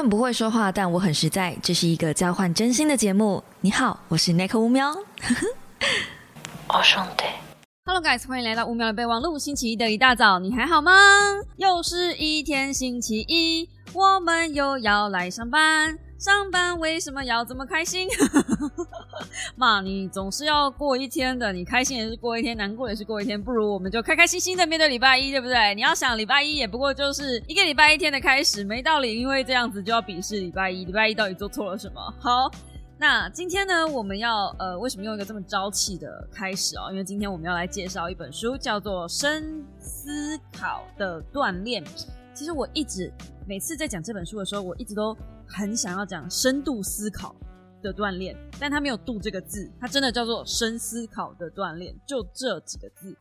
很不会说话，但我很实在。这是一个交换真心的节目。你好，我是 Nick 乌喵。哦，兄弟。Hello guys，欢迎来到五秒的备忘录。星期一的一大早，你还好吗？又是一天星期一，我们又要来上班。上班为什么要这么开心？妈，你总是要过一天的，你开心也是过一天，难过也是过一天，不如我们就开开心心的面对礼拜一，对不对？你要想礼拜一也不过就是一个礼拜一天的开始，没道理因为这样子就要鄙视礼拜一。礼拜一到底做错了什么？好，那今天呢，我们要呃，为什么用一个这么朝气的开始哦？因为今天我们要来介绍一本书，叫做《深思考的锻炼》。其实我一直每次在讲这本书的时候，我一直都。很想要讲深度思考的锻炼，但它没有“度”这个字，它真的叫做深思考的锻炼，就这几个字。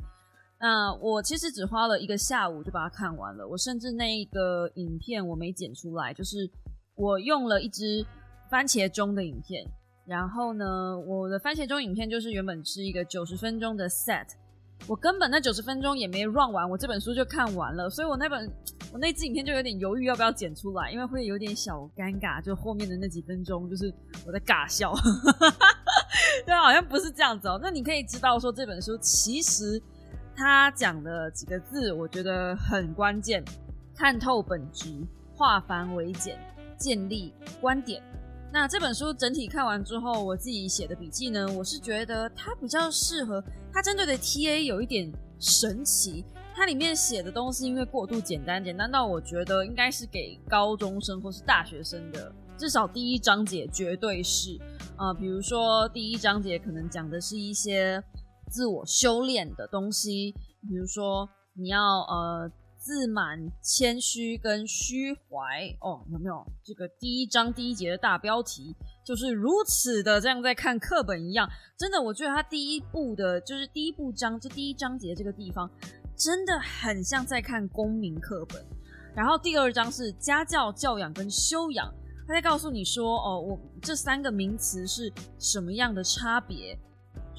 那我其实只花了一个下午就把它看完了，我甚至那一个影片我没剪出来，就是我用了一支番茄钟的影片，然后呢，我的番茄钟影片就是原本是一个九十分钟的 set。我根本那九十分钟也没 run 完，我这本书就看完了，所以我那本 我那支影片就有点犹豫要不要剪出来，因为会有点小尴尬，就后面的那几分钟就是我在尬笑，对，好像不是这样子哦。那你可以知道说这本书其实他讲的几个字，我觉得很关键：看透本质，化繁为简，建立观点。那这本书整体看完之后，我自己写的笔记呢，我是觉得它比较适合，它针对的 TA 有一点神奇。它里面写的东西因为过度简单，简单到我觉得应该是给高中生或是大学生的，至少第一章节绝对是。啊，比如说第一章节可能讲的是一些自我修炼的东西，比如说你要呃。自满、谦虚跟虚怀哦，有没有？这个第一章第一节的大标题就是如此的，这样在看课本一样。真的，我觉得他第一部的，就是第一部章，这第一章节这个地方，真的很像在看公民课本。然后第二章是家教、教养跟修养，他在告诉你说，哦，我这三个名词是什么样的差别，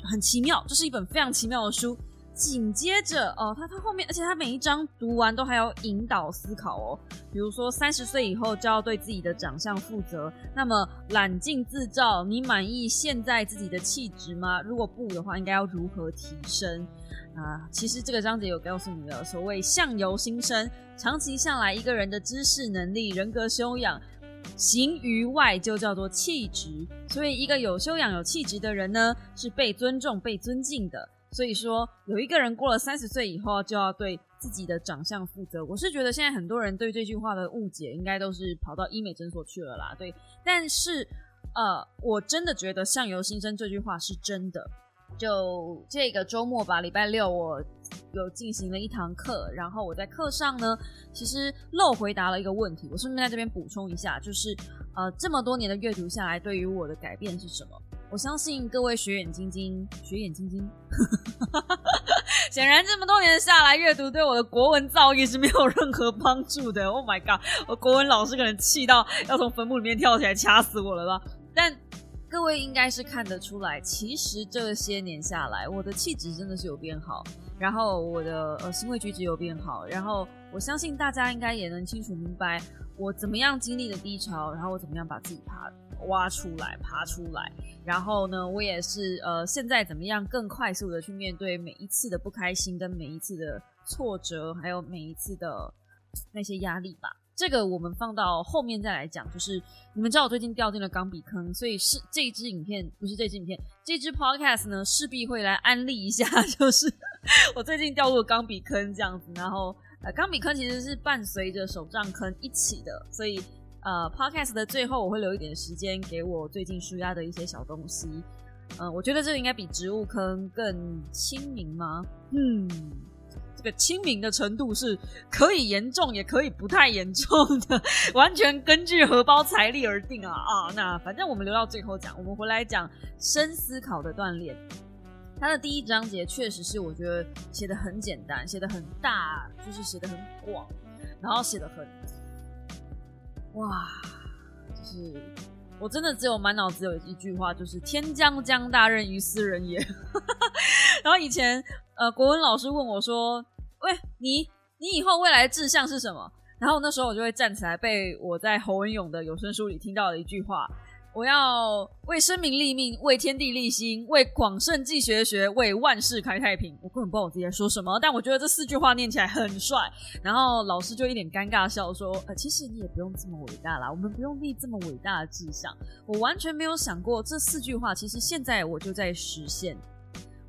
很奇妙，这是一本非常奇妙的书。紧接着哦，他他后面，而且他每一章读完都还要引导思考哦。比如说，三十岁以后就要对自己的长相负责。那么，揽镜自照，你满意现在自己的气质吗？如果不的话，应该要如何提升？啊，其实这个章节有告诉你了，所谓相由心生，长期下来，一个人的知识能力、人格修养，行于外就叫做气质。所以，一个有修养、有气质的人呢，是被尊重、被尊敬的。所以说，有一个人过了三十岁以后就要对自己的长相负责。我是觉得现在很多人对这句话的误解，应该都是跑到医美诊所去了啦。对，但是呃，我真的觉得“相由心生”这句话是真的。就这个周末吧，礼拜六我有进行了一堂课，然后我在课上呢，其实漏回答了一个问题。我顺便在这边补充一下，就是呃，这么多年的阅读下来，对于我的改变是什么？我相信各位学眼晶晶，学眼晶晶，显然这么多年下来，阅读对我的国文造诣是没有任何帮助的。Oh my god，我国文老师可能气到要从坟墓里面跳起来掐死我了吧？但各位应该是看得出来，其实这些年下来，我的气质真的是有变好，然后我的呃行为举止有变好，然后我相信大家应该也能清楚明白我怎么样经历了低潮，然后我怎么样把自己爬挖出来、爬出来。然后呢，我也是呃，现在怎么样更快速的去面对每一次的不开心，跟每一次的挫折，还有每一次的那些压力吧。这个我们放到后面再来讲。就是你们知道我最近掉进了钢笔坑，所以是这支影片不是这支影片，这支 podcast 呢势必会来安利一下，就是我最近掉入了钢笔坑这样子。然后呃，钢笔坑其实是伴随着手账坑一起的，所以。呃，podcast 的最后我会留一点时间给我最近舒压的一些小东西。嗯，我觉得这个应该比植物坑更亲民吗？嗯，这个亲民的程度是可以严重，也可以不太严重的，完全根据荷包财力而定啊啊！那反正我们留到最后讲，我们回来讲深思考的锻炼。它的第一章节确实是我觉得写的很简单，写的很大，就是写的很广，然后写的很。哇，就是我真的只有满脑子有一句话，就是“天将降大任于斯人也”。然后以前呃，国文老师问我说：“喂，你你以后未来的志向是什么？”然后那时候我就会站起来，背我在侯文勇的有声书里听到的一句话。我要为生民立命，为天地立心，为广圣继学学，为万世开太平。我根本不知道我自己在说什么，但我觉得这四句话念起来很帅。然后老师就一脸尴尬笑说：“呃，其实你也不用这么伟大啦，我们不用立这么伟大的志向。”我完全没有想过这四句话，其实现在我就在实现：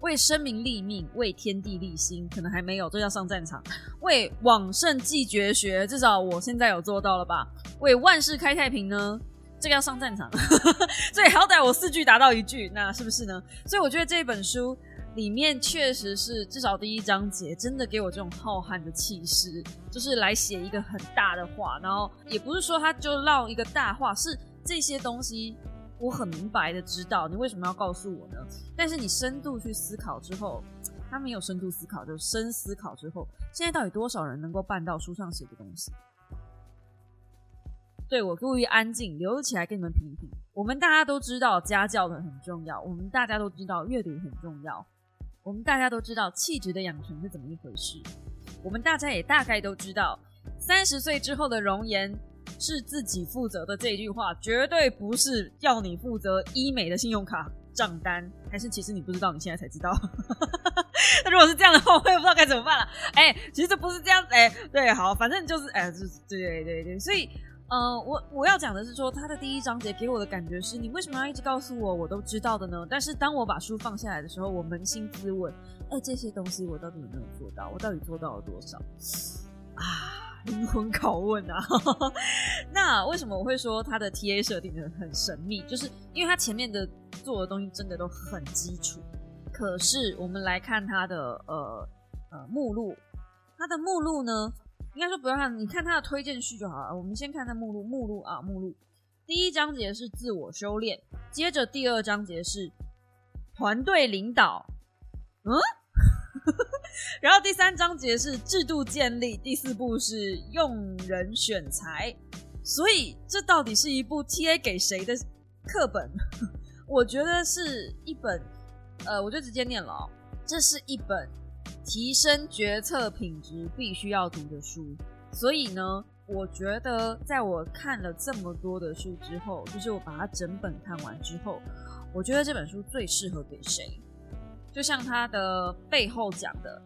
为生民立命，为天地立心。可能还没有，这要上战场。为往圣继绝学，至少我现在有做到了吧？为万世开太平呢？这个要上战场，所以好歹我四句达到一句，那是不是呢？所以我觉得这本书里面确实是至少第一章节真的给我这种浩瀚的气势，就是来写一个很大的话，然后也不是说他就唠一个大话，是这些东西我很明白的知道你为什么要告诉我呢？但是你深度去思考之后，他没有深度思考，就深思考之后，现在到底多少人能够办到书上写的东西？对我故意安静留起来跟你们评评。我们大家都知道家教的很重要，我们大家都知道阅读很重要，我们大家都知道气质的养成是怎么一回事。我们大家也大概都知道，三十岁之后的容颜是自己负责的这句话，绝对不是要你负责医美的信用卡账单，还是其实你不知道，你现在才知道。那如果是这样的话，我也不知道该怎么办了。哎，其实不是这样子，哎，对，好，反正就是，哎，就是对对对，所以。呃，我我要讲的是说，他的第一章节给我的感觉是你为什么要一直告诉我我都知道的呢？但是当我把书放下来的时候，我扪心自问，哎，这些东西我到底有没有做到？我到底做到了多少？啊，灵魂拷问啊！那为什么我会说他的 T A 设定的很神秘？就是因为他前面的做的东西真的都很基础。可是我们来看他的呃呃目录，他的目录呢？应该说不要看，你看他的推荐序就好了。我们先看他目录，目录啊，目录。第一章节是自我修炼，接着第二章节是团队领导，嗯，然后第三章节是制度建立，第四步是用人选材。所以这到底是一部 T A 给谁的课本？我觉得是一本，呃，我就直接念了，这是一本。提升决策品质必须要读的书，所以呢，我觉得在我看了这么多的书之后，就是我把它整本看完之后，我觉得这本书最适合给谁？就像它的背后讲的，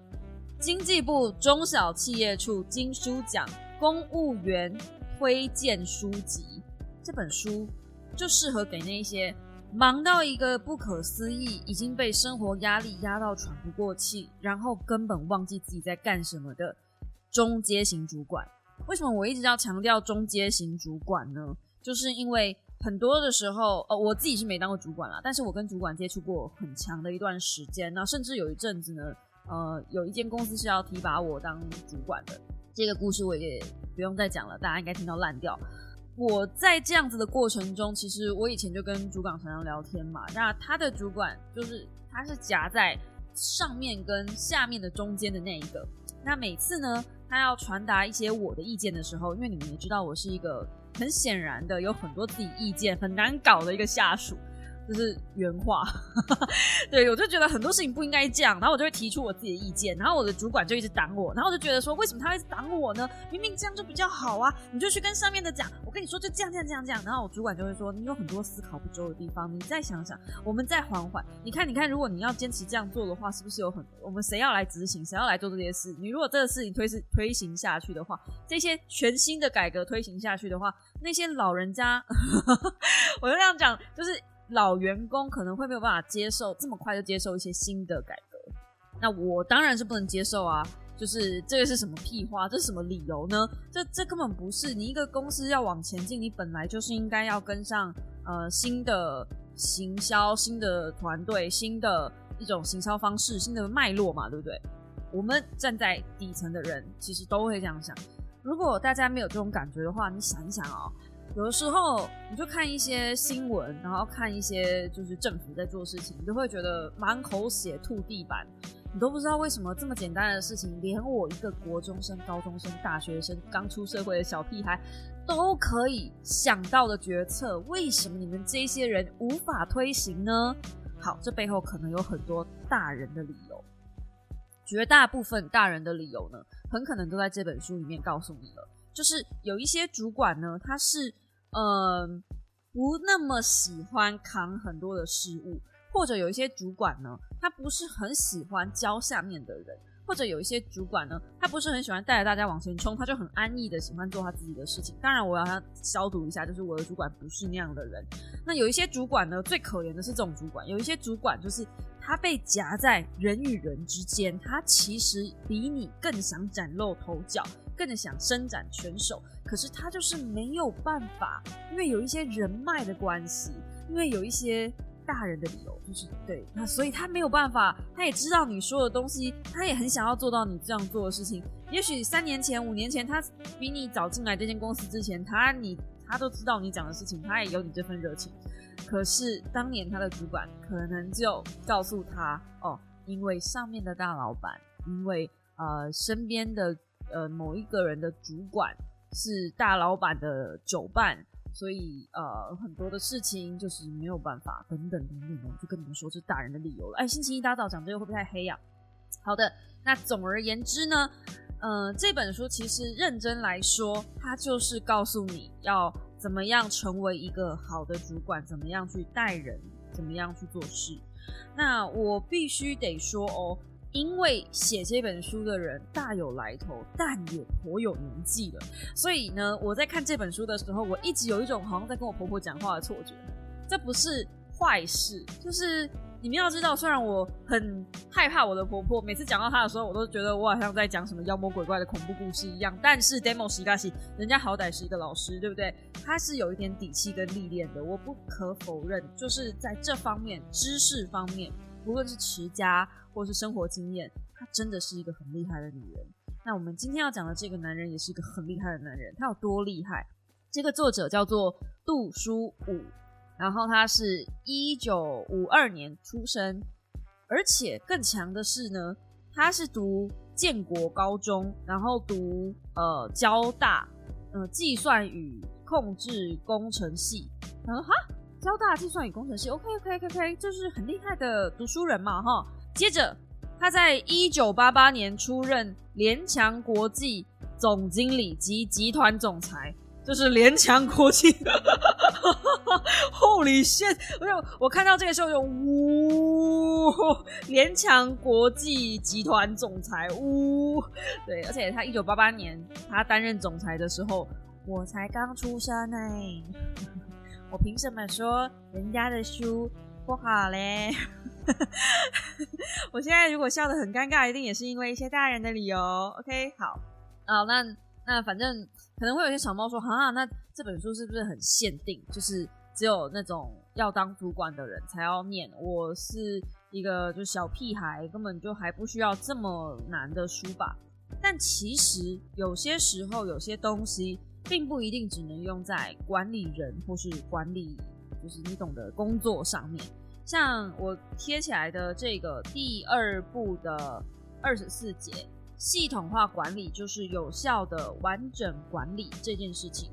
经济部中小企业处金书奖公务员推荐书籍，这本书就适合给那些。忙到一个不可思议，已经被生活压力压到喘不过气，然后根本忘记自己在干什么的中阶型主管。为什么我一直要强调中阶型主管呢？就是因为很多的时候，呃，我自己是没当过主管啦，但是我跟主管接触过很长的一段时间，那甚至有一阵子呢，呃，有一间公司是要提拔我当主管的。这个故事我也不用再讲了，大家应该听到烂掉。我在这样子的过程中，其实我以前就跟主管常常聊天嘛。那他的主管就是他是夹在上面跟下面的中间的那一个。那每次呢，他要传达一些我的意见的时候，因为你们也知道，我是一个很显然的有很多自己意见很难搞的一个下属。就是原话，对我就觉得很多事情不应该这样，然后我就会提出我自己的意见，然后我的主管就一直挡我，然后我就觉得说，为什么他会挡我呢？明明这样就比较好啊！你就去跟上面的讲，我跟你说就这样这样这样这样，然后我主管就会说，你有很多思考不周的地方，你再想想，我们再缓缓。你看，你看，如果你要坚持这样做的话，是不是有很我们谁要来执行，谁要来做这些事？你如果这个事情推是推行下去的话，这些全新的改革推行下去的话，那些老人家，我就这样讲，就是。老员工可能会没有办法接受这么快就接受一些新的改革，那我当然是不能接受啊！就是这个是什么屁话？这是什么理由呢？这这根本不是你一个公司要往前进，你本来就是应该要跟上呃新的行销、新的团队、新的一种行销方式、新的脉络嘛，对不对？我们站在底层的人其实都会这样想。如果大家没有这种感觉的话，你想一想啊。有的时候，你就看一些新闻，然后看一些就是政府在做事情，你都会觉得满口血吐地板，你都不知道为什么这么简单的事情，连我一个国中生、高中生、大学生、刚出社会的小屁孩都可以想到的决策，为什么你们这些人无法推行呢？好，这背后可能有很多大人的理由，绝大部分大人的理由呢，很可能都在这本书里面告诉你了。就是有一些主管呢，他是呃不那么喜欢扛很多的事物，或者有一些主管呢，他不是很喜欢教下面的人。或者有一些主管呢，他不是很喜欢带着大家往前冲，他就很安逸的喜欢做他自己的事情。当然，我要消毒一下，就是我的主管不是那样的人。那有一些主管呢，最可怜的是这种主管。有一些主管就是他被夹在人与人之间，他其实比你更想崭露头角，更想伸展拳手，可是他就是没有办法，因为有一些人脉的关系，因为有一些。大人的理由就是对那，所以他没有办法，他也知道你说的东西，他也很想要做到你这样做的事情。也许三年前、五年前，他比你早进来这间公司之前，他你他都知道你讲的事情，他也有你这份热情。可是当年他的主管可能就告诉他：哦，因为上面的大老板，因为呃身边的呃某一个人的主管是大老板的酒伴。所以呃，很多的事情就是没有办法，等等等等，我就跟你们说是大人的理由了。哎，星期一大早讲这个会不会太黑呀？好的，那总而言之呢，嗯，这本书其实认真来说，它就是告诉你要怎么样成为一个好的主管，怎么样去带人，怎么样去做事。那我必须得说哦。因为写这本书的人大有来头，但也颇有年纪了，所以呢，我在看这本书的时候，我一直有一种好像在跟我婆婆讲话的错觉。这不是坏事，就是你们要知道，虽然我很害怕我的婆婆，每次讲到她的时候，我都觉得我好像在讲什么妖魔鬼怪的恐怖故事一样。但是 Demo 西嘎西，人家好歹是一个老师，对不对？他是有一点底气跟历练的，我不可否认，就是在这方面知识方面。无论是持家或是生活经验，她真的是一个很厉害的女人。那我们今天要讲的这个男人也是一个很厉害的男人。他有多厉害？这个作者叫做杜书武，然后他是一九五二年出生，而且更强的是呢，他是读建国高中，然后读呃交大呃计算与控制工程系。嗯哈。交大计算与工程系，OK OK OK OK，就是很厉害的读书人嘛，哈。接着，他在一九八八年出任联强国际总经理及集团总裁，就是联强国际。Holy shit！我我看到这个时候就呜，联强国际集团总裁呜，对，而且他一九八八年他担任总裁的时候，我才刚出生呢。我凭什么说人家的书不好嘞？我现在如果笑得很尴尬，一定也是因为一些大人的理由。OK，好，啊，那那反正可能会有些小猫说，哈，那这本书是不是很限定？就是只有那种要当主管的人才要念。我是一个就小屁孩，根本就还不需要这么难的书吧？但其实有些时候，有些东西。并不一定只能用在管理人或是管理，就是你懂的工作上面。像我贴起来的这个第二部的二十四节，系统化管理就是有效的完整管理这件事情。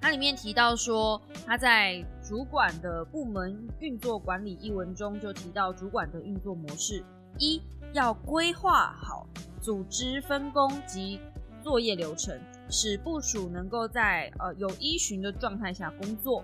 它里面提到说，他在主管的部门运作管理一文中就提到主管的运作模式：一要规划好组织分工及作业流程。使部署能够在呃有依循的状态下工作。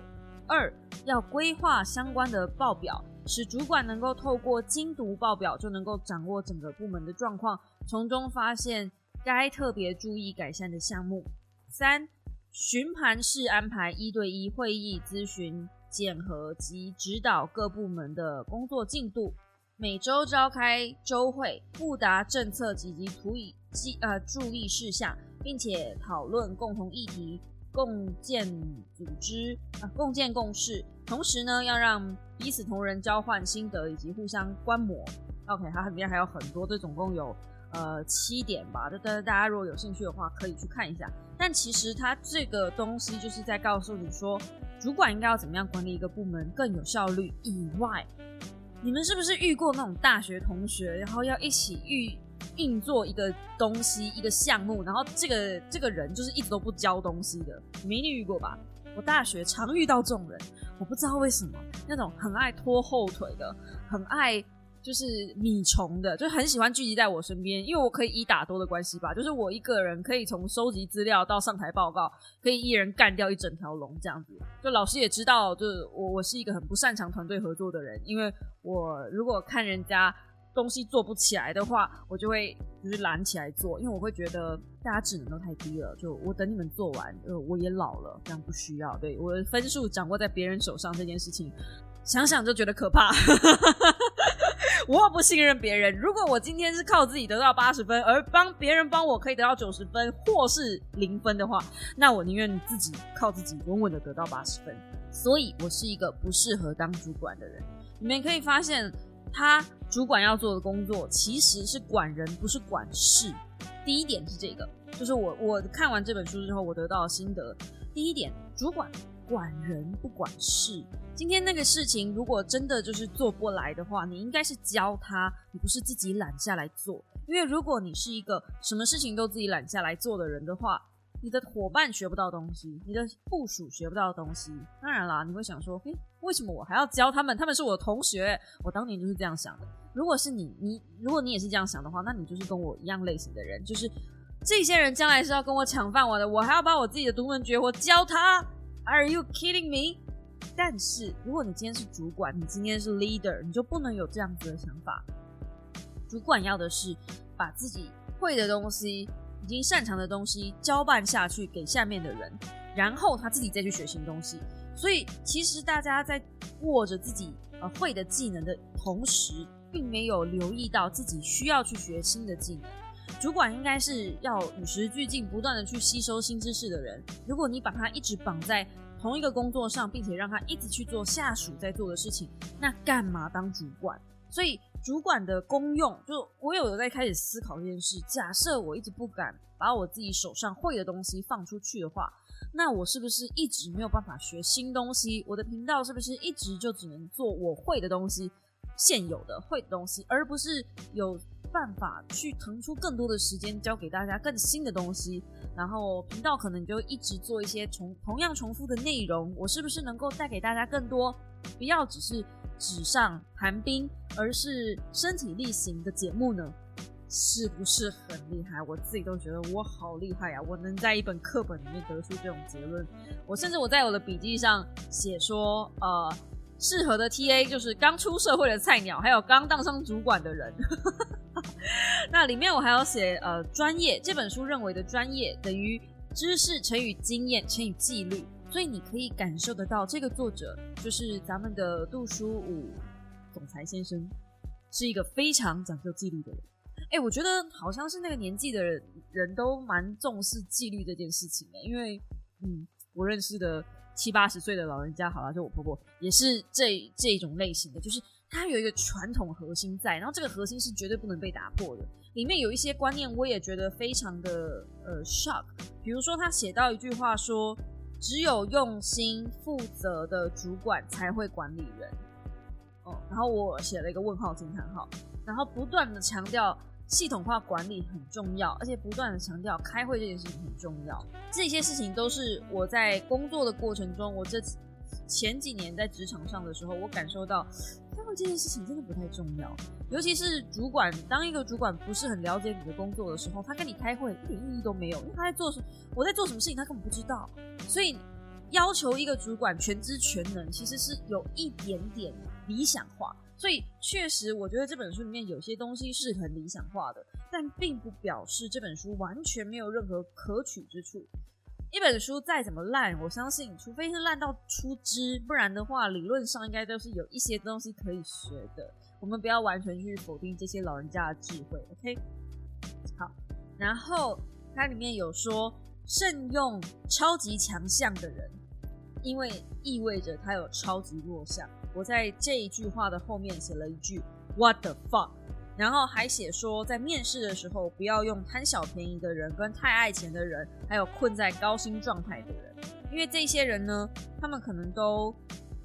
二要规划相关的报表，使主管能够透过精读报表就能够掌握整个部门的状况，从中发现该特别注意改善的项目。三巡盘式安排一对一会议咨询、检核及指导各部门的工作进度，每周召开周会，布达政策及及图以记呃注意事项。并且讨论共同议题，共建组织啊，共建共事。同时呢，要让彼此同仁交换心得以及互相观摩。OK，它里面还有很多，这总共有呃七点吧。这大家如果有兴趣的话，可以去看一下。但其实它这个东西就是在告诉你说，主管应该要怎么样管理一个部门更有效率。以外，你们是不是遇过那种大学同学，然后要一起遇？运作一个东西，一个项目，然后这个这个人就是一直都不教东西的，没你遇过吧？我大学常遇到这种人，我不知道为什么，那种很爱拖后腿的，很爱就是米虫的，就很喜欢聚集在我身边，因为我可以一打多的关系吧，就是我一个人可以从收集资料到上台报告，可以一人干掉一整条龙这样子。就老师也知道，就是我我是一个很不擅长团队合作的人，因为我如果看人家东西做不起来的话，我就会就是懒起来做，因为我会觉得大家智能都太低了，就我等你们做完，呃，我也老了，这样不需要。对我的分数掌握在别人手上这件事情，想想就觉得可怕。我不信任别人。如果我今天是靠自己得到八十分，而帮别人帮我可以得到九十分或是零分的话，那我宁愿自己靠自己稳稳的得到八十分。所以我是一个不适合当主管的人。你们可以发现，他主管要做的工作其实是管人，不是管事。第一点是这个，就是我我看完这本书之后，我得到的心得。第一点，主管管人不管事。今天那个事情，如果真的就是做不来的话，你应该是教他，你不是自己揽下来做。因为如果你是一个什么事情都自己揽下来做的人的话，你的伙伴学不到东西，你的部署学不到东西。当然啦，你会想说，嘿，为什么我还要教他们？他们是我同学，我当年就是这样想的。如果是你，你如果你也是这样想的话，那你就是跟我一样类型的人，就是这些人将来是要跟我抢饭碗的，我还要把我自己的独门绝活教他？Are you kidding me？但是，如果你今天是主管，你今天是 leader，你就不能有这样子的想法。主管要的是把自己会的东西、已经擅长的东西交办下去给下面的人，然后他自己再去学新东西。所以，其实大家在握着自己呃会的技能的同时，并没有留意到自己需要去学新的技能。主管应该是要与时俱进，不断的去吸收新知识的人。如果你把他一直绑在同一个工作上，并且让他一直去做下属在做的事情，那干嘛当主管？所以主管的功用，就我有在开始思考这件事。假设我一直不敢把我自己手上会的东西放出去的话，那我是不是一直没有办法学新东西？我的频道是不是一直就只能做我会的东西，现有的会的东西，而不是有？办法去腾出更多的时间教给大家更新的东西，然后频道可能就一直做一些重同样重复的内容。我是不是能够带给大家更多，不要只是纸上谈兵，而是身体力行的节目呢？是不是很厉害？我自己都觉得我好厉害呀！我能在一本课本里面得出这种结论，我甚至我在我的笔记上写说，呃，适合的 TA 就是刚出社会的菜鸟，还有刚当上主管的人。那里面我还要写呃专业这本书认为的专业等于知识乘以经验乘以纪律，所以你可以感受得到这个作者就是咱们的杜书武总裁先生是一个非常讲究纪律的人。哎，我觉得好像是那个年纪的人人都蛮重视纪律这件事情的，因为嗯，我认识的七八十岁的老人家，好像就我婆婆也是这这种类型的，就是。它有一个传统核心在，然后这个核心是绝对不能被打破的。里面有一些观念，我也觉得非常的呃 shock。比如说，他写到一句话说：“只有用心负责的主管才会管理人。”哦，然后我写了一个问号惊叹号，然后不断的强调系统化管理很重要，而且不断的强调开会这件事情很重要。这些事情都是我在工作的过程中，我这前几年在职场上的时候，我感受到。这件事情真的不太重要，尤其是主管。当一个主管不是很了解你的工作的时候，他跟你开会一点意义都没有，因为他在做什，我在做什么事情，他根本不知道。所以要求一个主管全知全能，其实是有一点点理想化。所以确实，我觉得这本书里面有些东西是很理想化的，但并不表示这本书完全没有任何可取之处。一本书再怎么烂，我相信，除非是烂到出汁，不然的话，理论上应该都是有一些东西可以学的。我们不要完全去否定这些老人家的智慧，OK？好，然后它里面有说，慎用超级强项的人，因为意味着他有超级弱项。我在这一句话的后面写了一句 “What the fuck”。然后还写说，在面试的时候不要用贪小便宜的人、跟太爱钱的人，还有困在高薪状态的人，因为这些人呢，他们可能都，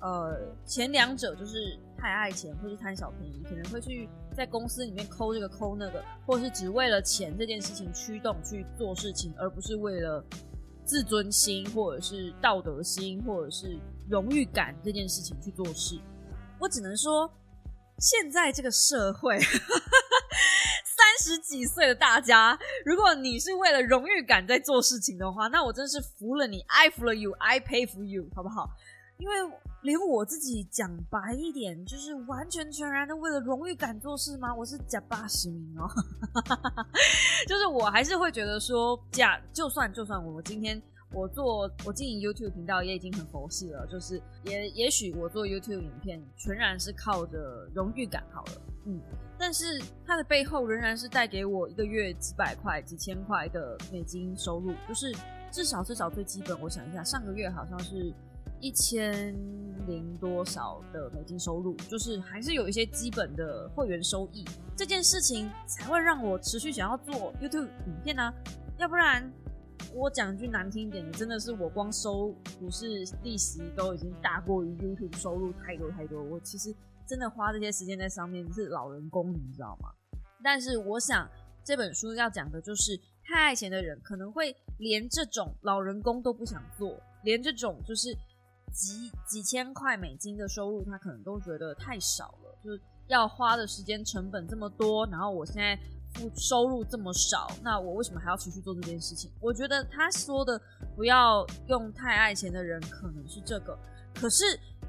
呃，前两者就是太爱钱或是贪小便宜，可能会去在公司里面抠这个抠那个，或是只为了钱这件事情驱动去做事情，而不是为了自尊心或者是道德心或者是荣誉感这件事情去做事。我只能说。现在这个社会，三十几岁的大家，如果你是为了荣誉感在做事情的话，那我真是服了你，I 服了 you，I pay for you，好不好？因为连我自己讲白一点，就是完全全然的为了荣誉感做事吗？我是假八十名哦，就是我还是会觉得说，假就算就算我今天。我做我经营 YouTube 频道也已经很佛系了，就是也也许我做 YouTube 影片全然是靠着荣誉感好了，嗯，但是它的背后仍然是带给我一个月几百块、几千块的美金收入，就是至少至少最基本，我想一下，上个月好像是一千零多少的美金收入，就是还是有一些基本的会员收益，这件事情才会让我持续想要做 YouTube 影片呢，要不然。我讲句难听一点的，真的是我光收股市利息都已经大过于 YouTube 收入太多太多。我其实真的花这些时间在上面是老人工，你知道吗？但是我想这本书要讲的就是太爱钱的人可能会连这种老人工都不想做，连这种就是几几千块美金的收入，他可能都觉得太少了，就是要花的时间成本这么多，然后我现在。收入这么少，那我为什么还要持续做这件事情？我觉得他说的不要用太爱钱的人，可能是这个。可是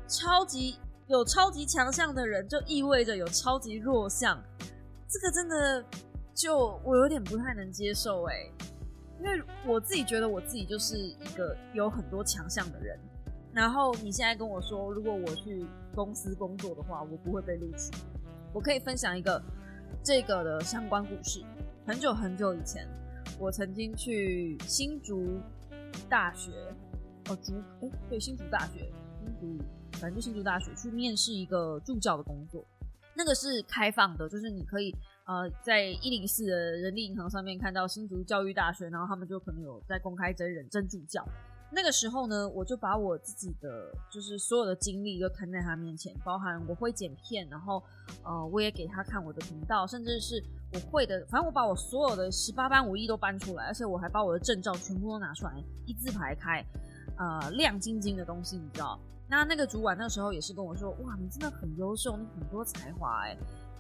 超级有超级强项的人，就意味着有超级弱项。这个真的就我有点不太能接受哎，因为我自己觉得我自己就是一个有很多强项的人。然后你现在跟我说，如果我去公司工作的话，我不会被录取。我可以分享一个。这个的相关故事，很久很久以前，我曾经去新竹大学，哦，竹哎，对，新竹大学，新竹，反正就新竹大学去面试一个助教的工作，那个是开放的，就是你可以呃在一零四的人力银行上面看到新竹教育大学，然后他们就可能有在公开真人真助教。那个时候呢，我就把我自己的就是所有的经历都摊在他面前，包含我会剪片，然后呃，我也给他看我的频道，甚至是我会的，反正我把我所有的十八般武艺都搬出来，而且我还把我的证照全部都拿出来，一字排开，呃，亮晶晶的东西，你知道？那那个主管那时候也是跟我说，哇，你真的很优秀，你很多才华，哎。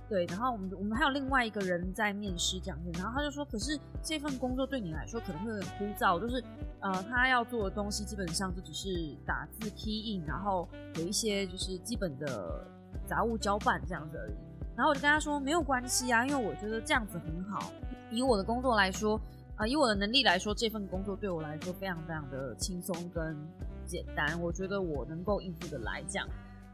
对，然后我们我们还有另外一个人在面试这样子，然后他就说，可是这份工作对你来说可能会有点枯燥，就是呃，他要做的东西基本上就只是打字 key in，然后有一些就是基本的杂物交办这样子而已。然后我就跟他说没有关系啊，因为我觉得这样子很好。以我的工作来说，啊，以我的能力来说，这份工作对我来说非常非常的轻松跟简单，我觉得我能够应付的来讲。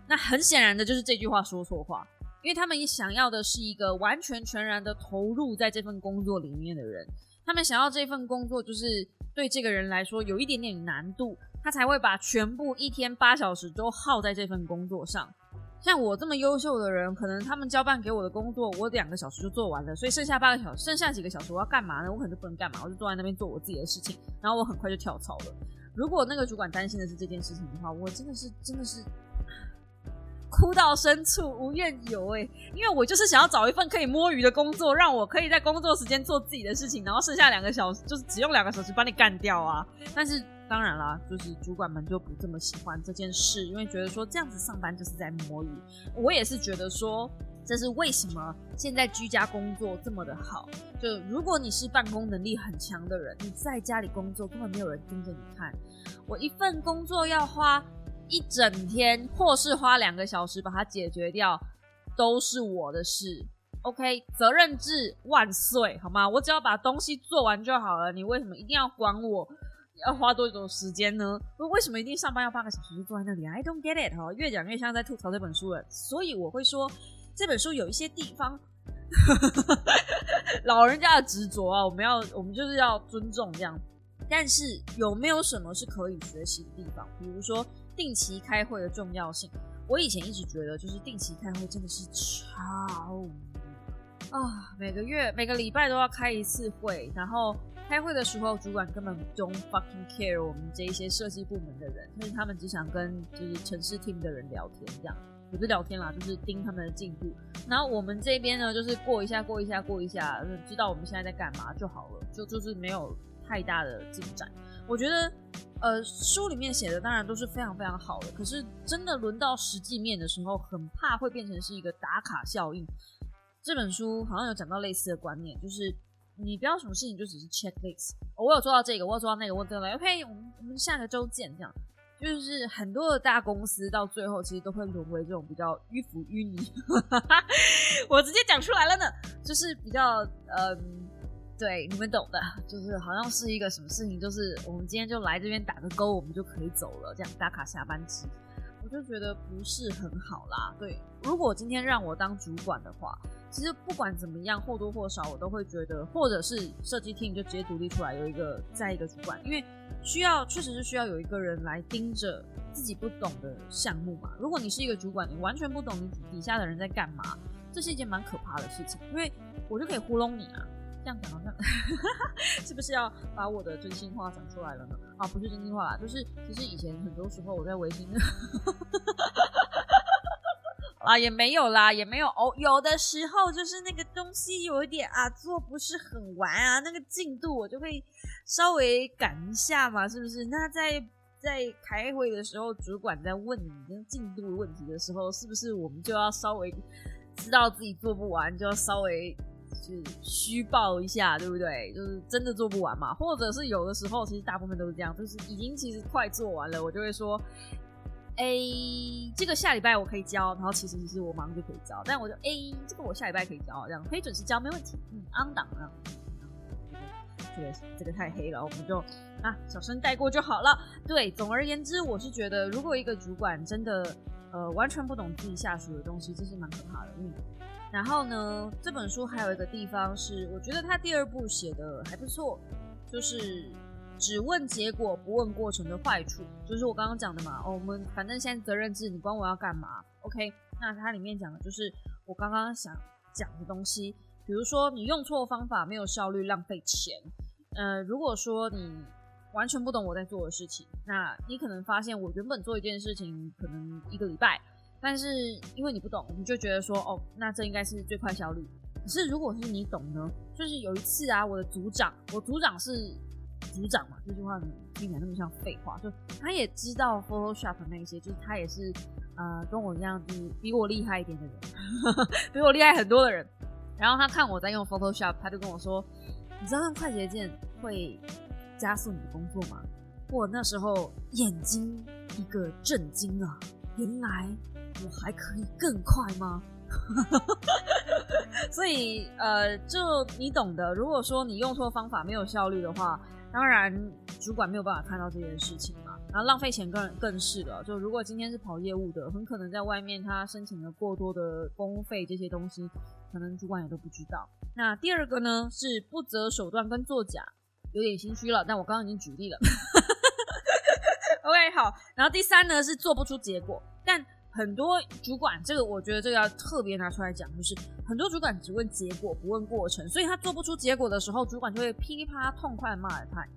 那很显然的就是这句话说错话。因为他们想要的是一个完全全然的投入在这份工作里面的人，他们想要这份工作就是对这个人来说有一点点难度，他才会把全部一天八小时都耗在这份工作上。像我这么优秀的人，可能他们交办给我的工作，我两个小时就做完了，所以剩下八个小时，剩下几个小时我要干嘛呢？我可能就不能干嘛，我就坐在那边做我自己的事情，然后我很快就跳槽了。如果那个主管担心的是这件事情的话，我真的是真的是。哭到深处无怨尤哎，因为我就是想要找一份可以摸鱼的工作，让我可以在工作时间做自己的事情，然后剩下两个小时就是只用两个小时把你干掉啊。但是当然啦，就是主管们就不这么喜欢这件事，因为觉得说这样子上班就是在摸鱼。我也是觉得说，这是为什么现在居家工作这么的好。就如果你是办公能力很强的人，你在家里工作根本没有人盯着你看。我一份工作要花。一整天，或是花两个小时把它解决掉，都是我的事。OK，责任制万岁，好吗？我只要把东西做完就好了。你为什么一定要管我要花多久时间呢？为什么一定上班要八个小时就坐在那里？I don't get it 哈，越讲越像在吐槽这本书了。所以我会说，这本书有一些地方，老人家的执着啊，我们要我们就是要尊重这样。但是有没有什么是可以学习的地方？比如说。定期开会的重要性，我以前一直觉得，就是定期开会真的是超啊，每个月每个礼拜都要开一次会，然后开会的时候，主管根本 don't fucking care 我们这一些设计部门的人，因为他们只想跟就是城市 team 的人聊天，这样不是聊天啦，就是盯他们的进度。然后我们这边呢，就是过一下过一下过一下，知道我们现在在干嘛就好了，就就是没有太大的进展。我觉得。呃，书里面写的当然都是非常非常好的，可是真的轮到实际面的时候，很怕会变成是一个打卡效应。这本书好像有讲到类似的观念，就是你不要什么事情就只是 checklist，我有做到这个，我有做到那个，我做到 OK，我们我们下个周见，这样。就是很多的大公司到最后其实都会沦为这种比较迂腐淤泥，我直接讲出来了呢，就是比较嗯。对，你们懂的，就是好像是一个什么事情，就是我们今天就来这边打个勾，我们就可以走了，这样打卡下班制，我就觉得不是很好啦。对，如果今天让我当主管的话，其实不管怎么样，或多或少我都会觉得，或者是设计 team 就直接独立出来，有一个再一个主管，因为需要确实是需要有一个人来盯着自己不懂的项目嘛。如果你是一个主管，你完全不懂你底下的人在干嘛，这是一件蛮可怕的事情，因为我就可以糊弄你啊。这样讲好像 是不是要把我的真心话讲出来了呢？啊，不是真心话啦，就是其实以前很多时候我在微信，啊也没有啦，也没有哦，有的时候就是那个东西有一点啊做不是很完啊，那个进度我就会稍微赶一下嘛，是不是？那在在开会的时候，主管在问你那进度问题的时候，是不是我们就要稍微知道自己做不完，就要稍微。是虚报一下，对不对？就是真的做不完嘛，或者是有的时候，其实大部分都是这样，就是已经其实快做完了，我就会说，哎，这个下礼拜我可以交，然后其实其实我马上就可以交，但我就哎，这个我下礼拜可以交，这样可以准时交，没问题，嗯，安档啊，这个这个太黑了，我们就啊小声带过就好了。对，总而言之，我是觉得如果一个主管真的呃完全不懂自己下属的东西，这是蛮可怕的，嗯。然后呢，这本书还有一个地方是，我觉得他第二部写的还不错，就是只问结果不问过程的坏处，就是我刚刚讲的嘛。哦，我们反正现在责任制，你管我要干嘛？OK，那它里面讲的就是我刚刚想讲的东西，比如说你用错方法，没有效率，浪费钱。呃，如果说你完全不懂我在做的事情，那你可能发现我原本做一件事情可能一个礼拜。但是因为你不懂，你就觉得说哦，那这应该是最快效率。可是如果是你懂呢？就是有一次啊，我的组长，我组长是组长嘛，这句话听起来那么像废话。就他也知道 Photoshop 那一些，就是他也是呃跟我一样，就是比我厉害一点的人，比我厉害很多的人。然后他看我在用 Photoshop，他就跟我说：“你知道用快捷键会加速你的工作吗？”我那时候眼睛一个震惊啊，原来。我还可以更快吗？所以呃，就你懂的。如果说你用错方法没有效率的话，当然主管没有办法看到这件事情嘛。然后浪费钱更更是了。就如果今天是跑业务的，很可能在外面他申请了过多的公费这些东西，可能主管也都不知道。那第二个呢是不择手段跟作假，有点心虚了。但我刚刚已经举例了。OK，好。然后第三呢是做不出结果，但。很多主管，这个我觉得这个要特别拿出来讲，就是很多主管只问结果不问过程，所以他做不出结果的时候，主管就会噼里啪啦痛快骂了他一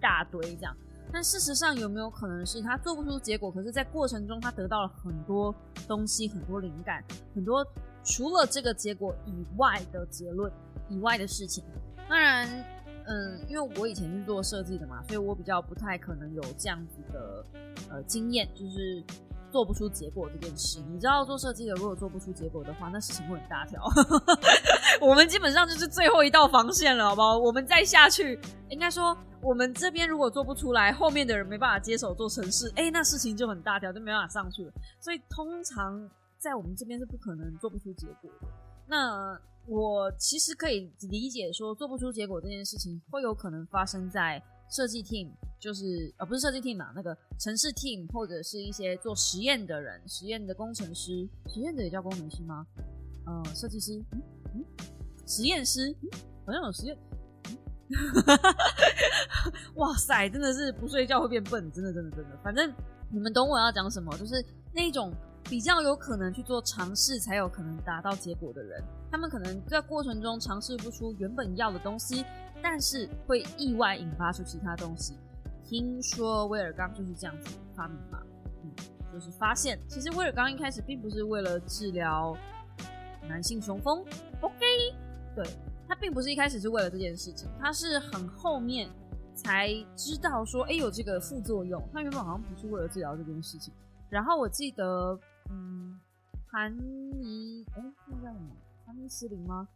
大堆这样。但事实上有没有可能是他做不出结果，可是在过程中他得到了很多东西、很多灵感、很多除了这个结果以外的结论以外的事情？当然，嗯，因为我以前是做设计的嘛，所以我比较不太可能有这样子的呃经验，就是。做不出结果这件事，你知道做设计的如果做不出结果的话，那事情会很大条。我们基本上就是最后一道防线了，好不好？我们再下去，应该说我们这边如果做不出来，后面的人没办法接手做城市，哎，那事情就很大条，就没办法上去了。所以通常在我们这边是不可能做不出结果的。那我其实可以理解说，做不出结果这件事情会有可能发生在。设计 team 就是呃不是设计 team 嘛，那个城市 team 或者是一些做实验的人，实验的工程师，实验的也叫工程师吗？呃，设计师，嗯嗯，实验师，嗯好像有实验，哇塞，真的是不睡觉会变笨，真的真的真的，反正你们懂我要讲什么，就是那种比较有可能去做尝试才有可能达到结果的人，他们可能在过程中尝试不出原本要的东西。但是会意外引发出其他东西。听说威尔刚就是这样子发明嘛，嗯，就是发现其实威尔刚一开始并不是为了治疗男性雄风，OK，对他并不是一开始是为了这件事情，他是很后面才知道说，哎，有这个副作用。他原本好像不是为了治疗这件事情。然后我记得，嗯，盘尼，哎，那叫什么？盘尼斯林吗？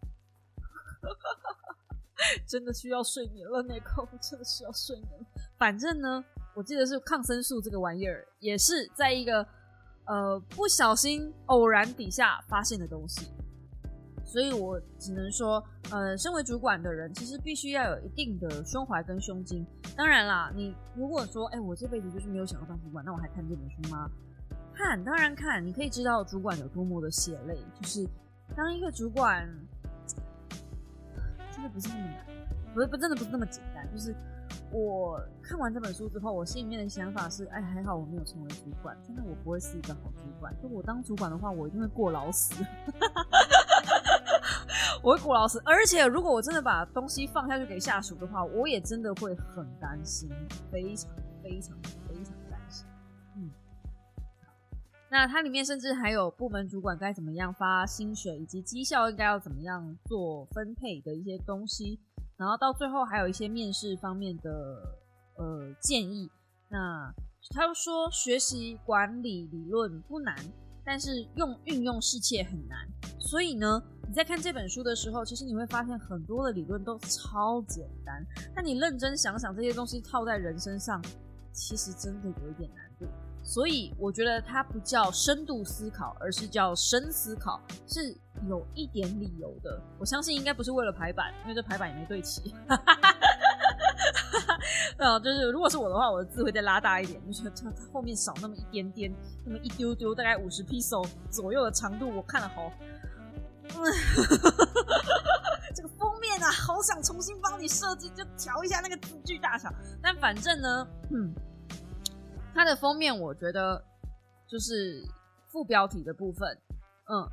真的需要睡眠了，那口真的需要睡眠。反正呢，我记得是抗生素这个玩意儿，也是在一个呃不小心偶然底下发现的东西。所以我只能说，呃，身为主管的人，其实必须要有一定的胸怀跟胸襟。当然啦，你如果说，哎，我这辈子就是没有想要当主管，那我还看这本书吗？看，当然看。你可以知道主管有多么的血泪，就是当一个主管。真的不是那么难，不是不真的不是那么简单。就是我看完这本书之后，我心里面的想法是：哎，还好我没有成为主管，真的我不会是一个好主管。就我当主管的话，我一定会过劳死，我会过劳死。而且如果我真的把东西放下去给下属的话，我也真的会很担心，非常非常非常担心。嗯。那它里面甚至还有部门主管该怎么样发薪水，以及绩效应该要怎么样做分配的一些东西，然后到最后还有一些面试方面的呃建议。那他又说，学习管理理论不难，但是用运用世界很难。所以呢，你在看这本书的时候，其实你会发现很多的理论都超简单，但你认真想想这些东西套在人身上，其实真的有一点难度。所以我觉得它不叫深度思考，而是叫深思考，是有一点理由的。我相信应该不是为了排版，因为这排版也没对齐。啊，就是如果是我的话，我的字会再拉大一点，就是它后面少那么一点点，那么一丢丢，大概五十 pixel 左右的长度，我看了好。这个封面啊，好想重新帮你设计，就调一下那个字距大小。但反正呢，嗯。它的封面我觉得就是副标题的部分，嗯，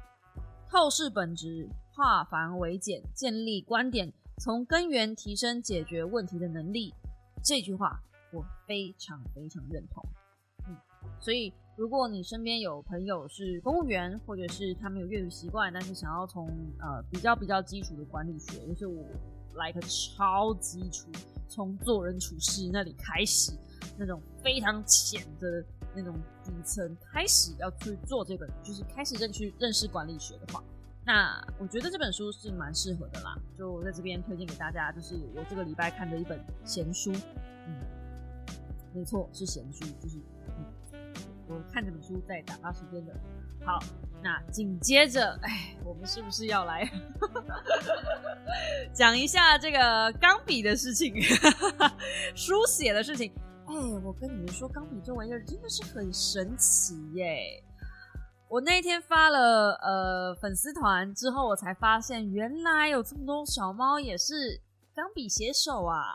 透视本质，化繁为简，建立观点，从根源提升解决问题的能力。这句话我非常非常认同，嗯，所以如果你身边有朋友是公务员，或者是他们有阅读习惯，但是想要从呃比较比较基础的管理学，就是我来个超基础，从做人处事那里开始。那种非常浅的那种底层开始要去做这本，就是开始认去认识管理学的话，那我觉得这本书是蛮适合的啦。就在这边推荐给大家，就是我这个礼拜看的一本闲书，嗯，没错是闲书，就是，我看这本书在打发时间的。好，那紧接着，哎，我们是不是要来 讲一下这个钢笔的事情，书写的事情？哎，我跟你们说，钢笔这玩意儿真的是很神奇耶！我那天发了呃粉丝团之后，我才发现原来有这么多小猫也是钢笔写手啊！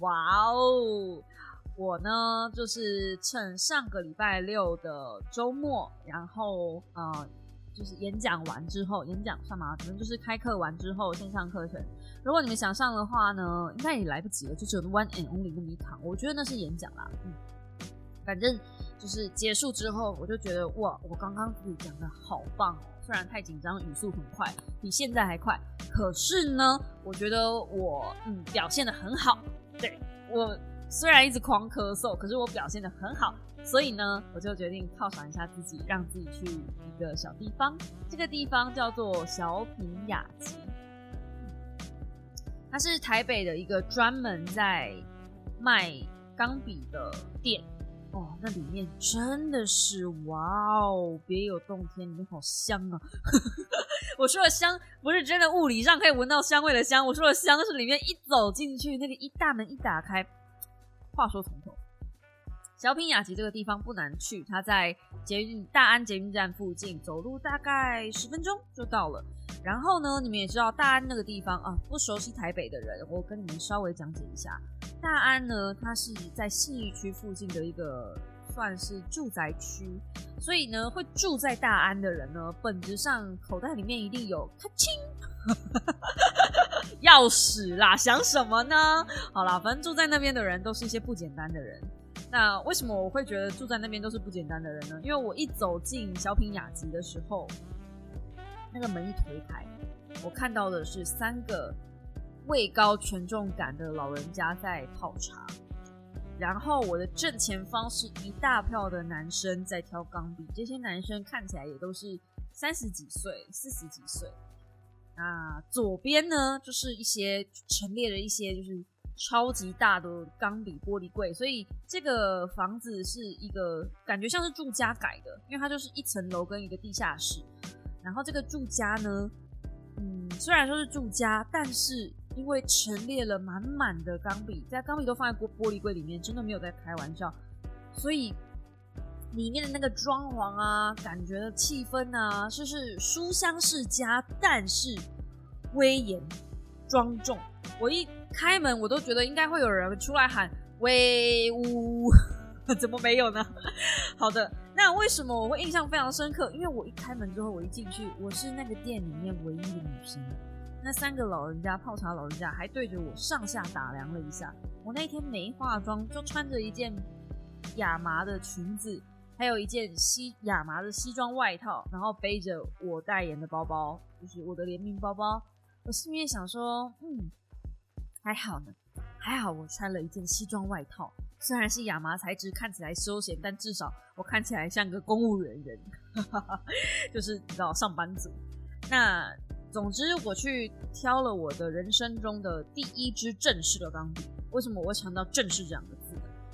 哇哦！我呢就是趁上个礼拜六的周末，然后呃。就是演讲完之后，演讲算嘛，反正就是开课完之后线上课程。如果你们想上的话呢，应该也来不及了，就只有 one and only 那么一堂。我觉得那是演讲啦，嗯，反正就是结束之后，我就觉得哇，我刚刚自己讲的好棒哦，虽然太紧张，语速很快，比现在还快，可是呢，我觉得我嗯表现的很好，对我。虽然一直狂咳嗽，可是我表现的很好，所以呢，我就决定犒赏一下自己，让自己去一个小地方。这个地方叫做小品雅集，它是台北的一个专门在卖钢笔的店。哦，那里面真的是哇哦，别有洞天，里面好香啊！我说的香不是真的物理上可以闻到香味的香，我说的香是里面一走进去，那个一大门一打开。话说从头，小品雅集这个地方不难去，它在捷运大安捷运站附近，走路大概十分钟就到了。然后呢，你们也知道大安那个地方啊，不熟悉台北的人，我跟你们稍微讲解一下。大安呢，它是在信义区附近的一个算是住宅区，所以呢，会住在大安的人呢，本质上口袋里面一定有咔清。钥匙啦，想什么呢？好啦，反正住在那边的人都是一些不简单的人。那为什么我会觉得住在那边都是不简单的人呢？因为我一走进小品雅集的时候，那个门一推开，我看到的是三个位高权重感的老人家在泡茶，然后我的正前方是一大票的男生在挑钢笔，这些男生看起来也都是三十几岁、四十几岁。那左边呢，就是一些陈列了一些就是超级大的钢笔玻璃柜，所以这个房子是一个感觉像是住家改的，因为它就是一层楼跟一个地下室。然后这个住家呢，嗯，虽然说是住家，但是因为陈列了满满的钢笔，在钢笔都放在玻玻璃柜里面，真的没有在开玩笑，所以里面的那个装潢啊，感觉的气氛啊，就是书香世家，但是威严庄重。我一开门，我都觉得应该会有人出来喊威武。怎么没有呢？好的，那为什么我会印象非常深刻？因为我一开门之后，我一进去，我是那个店里面唯一的女生。那三个老人家泡茶老人家还对着我上下打量了一下。我那天没化妆，就穿着一件亚麻的裙子，还有一件西亚麻的西装外套，然后背着我代言的包包，就是我的联名包包。我心里面想说，嗯，还好呢，还好我穿了一件西装外套。虽然是亚麻材质，看起来休闲，但至少我看起来像个公务人员，就是你知道上班族。那总之，我去挑了我的人生中的第一支正式的钢笔。为什么我会强调正式这两个？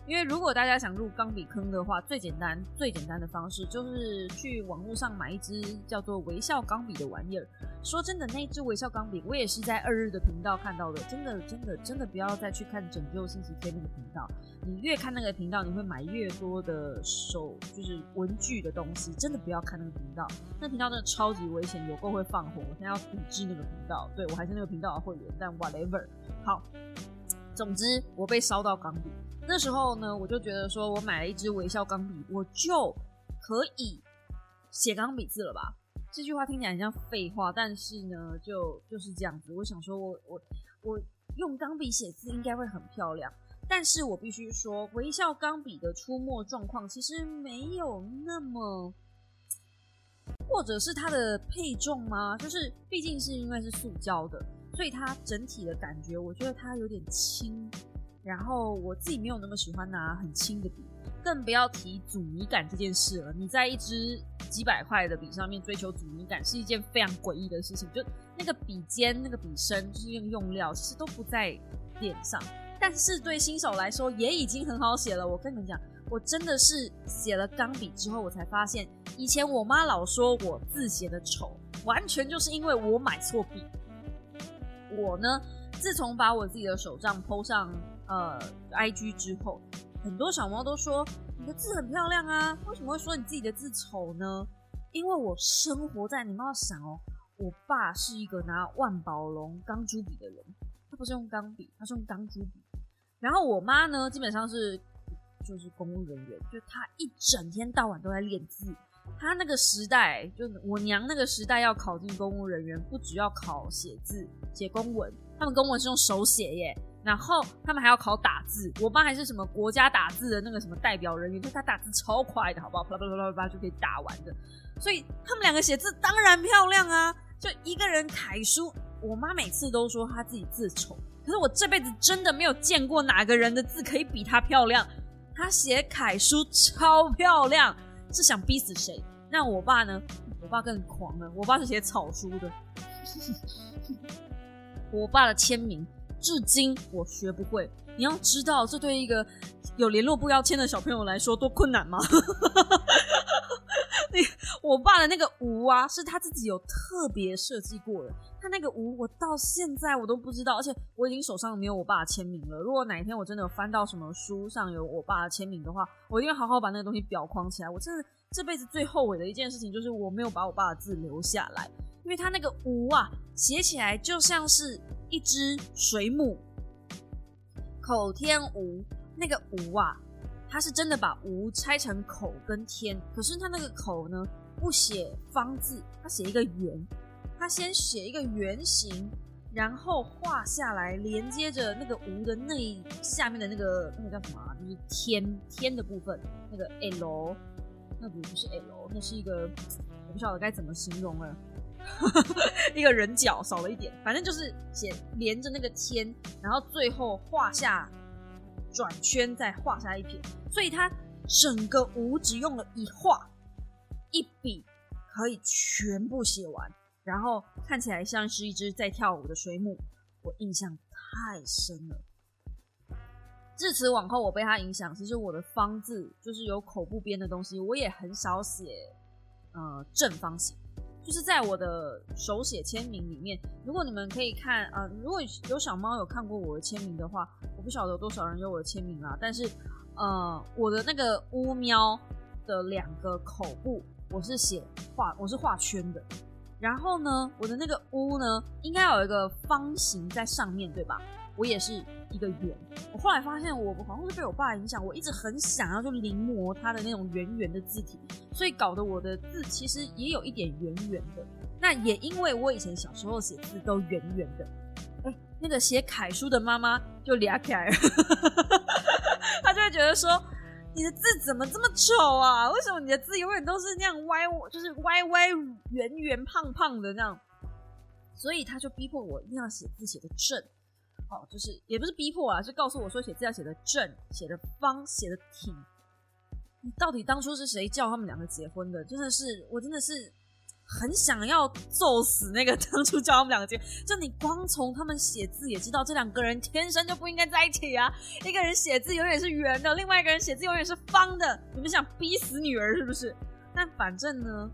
因为如果大家想入钢笔坑的话，最简单、最简单的方式就是去网络上买一支叫做微笑钢笔的玩意儿。说真的，那支微笑钢笔我也是在二日的频道看到的。真的、真的、真的不要再去看拯救星期天那个频道。你越看那个频道，你会买越多的手就是文具的东西。真的不要看那个频道，那频道真的超级危险，有够会放火。我现在要抵制那个频道。对我还是那个频道的会员，但 whatever。好，总之我被烧到钢笔。那时候呢，我就觉得说，我买了一支微笑钢笔，我就可以写钢笔字了吧？这句话听起来很像废话，但是呢，就就是这样子。我想说，我我我用钢笔写字应该会很漂亮，但是我必须说，微笑钢笔的出没状况其实没有那么，或者是它的配重吗？就是毕竟是因为是塑胶的，所以它整体的感觉，我觉得它有点轻。然后我自己没有那么喜欢拿很轻的笔，更不要提阻尼感这件事了。你在一支几百块的笔上面追求阻尼感，是一件非常诡异的事情。就那个笔尖、那个笔身，就是用用料，其实都不在脸上。但是对新手来说，也已经很好写了。我跟你们讲，我真的是写了钢笔之后，我才发现，以前我妈老说我字写的丑，完全就是因为我买错笔。我呢，自从把我自己的手账剖上。呃，I G 之后，很多小猫都说你的字很漂亮啊，为什么会说你自己的字丑呢？因为我生活在，你们要想哦，我爸是一个拿万宝龙钢珠笔的人，他不是用钢笔，他是用钢珠笔。然后我妈呢，基本上是就是公务人员，就她一整天到晚都在练字。他那个时代，就我娘那个时代要考进公务人员，不只要考写字、写公文，他们公文是用手写耶。然后他们还要考打字，我爸还是什么国家打字的那个什么代表人员，就他打字超快的，好不好？啪啪啪啪啪就可以打完的。所以他们两个写字当然漂亮啊！就一个人楷书，我妈每次都说她自己字丑，可是我这辈子真的没有见过哪个人的字可以比她漂亮。她写楷书超漂亮，是想逼死谁？那我爸呢？我爸更狂了，我爸是写草书的，我爸的签名。至今我学不会。你要知道，这对一个有联络簿要签的小朋友来说多困难吗？我爸的那个无啊，是他自己有特别设计过的。他那个无，我到现在我都不知道，而且我已经手上没有我爸的签名了。如果哪一天我真的有翻到什么书上有我爸的签名的话，我一定好好把那个东西裱框起来。我真的这辈子最后悔的一件事情，就是我没有把我爸的字留下来，因为他那个无啊，写起来就像是。一只水母，口天吴那个吴啊，他是真的把吴拆成口跟天，可是他那个口呢不写方字，他写一个圆，他先写一个圆形，然后画下来连接着那个吴的那下面的那个那个叫什么？就是天天的部分，那个 L，那不是 L，那是一个我不晓得该怎么形容了。一个人脚少了一点，反正就是写连着那个天，然后最后画下转圈，再画下一撇，所以它整个无只用了一画一笔可以全部写完，然后看起来像是一只在跳舞的水母，我印象太深了。自此往后，我被他影响。其实我的方字就是有口部边的东西，我也很少写呃正方形。就是在我的手写签名里面，如果你们可以看啊，如果有小猫有看过我的签名的话，我不晓得有多少人有我的签名啦。但是呃，我的那个乌喵的两个口部，我是写画，我是画圈的。然后呢，我的那个乌呢，应该有一个方形在上面对吧？我也是一个圆。我后来发现，我好像是被我爸影响，我一直很想要就临摹他的那种圆圆的字体，所以搞得我的字其实也有一点圆圆的。那也因为我以前小时候写字都圆圆的，哎，那个写楷书的妈妈就俩起来了，他就会觉得说，你的字怎么这么丑啊？为什么你的字永远都是那样歪，就是歪歪圆圆胖胖的那样？所以他就逼迫我一定要写字写的正。就是也不是逼迫啊，是告诉我说写字要写的正，写的方，写的挺。你到底当初是谁叫他们两个结婚的？真的是，我真的是很想要揍死那个 当初叫他们两个结婚。就你光从他们写字也知道，这两个人天生就不应该在一起啊！一个人写字永远是圆的，另外一个人写字永远是方的。你们想逼死女儿是不是？但反正呢，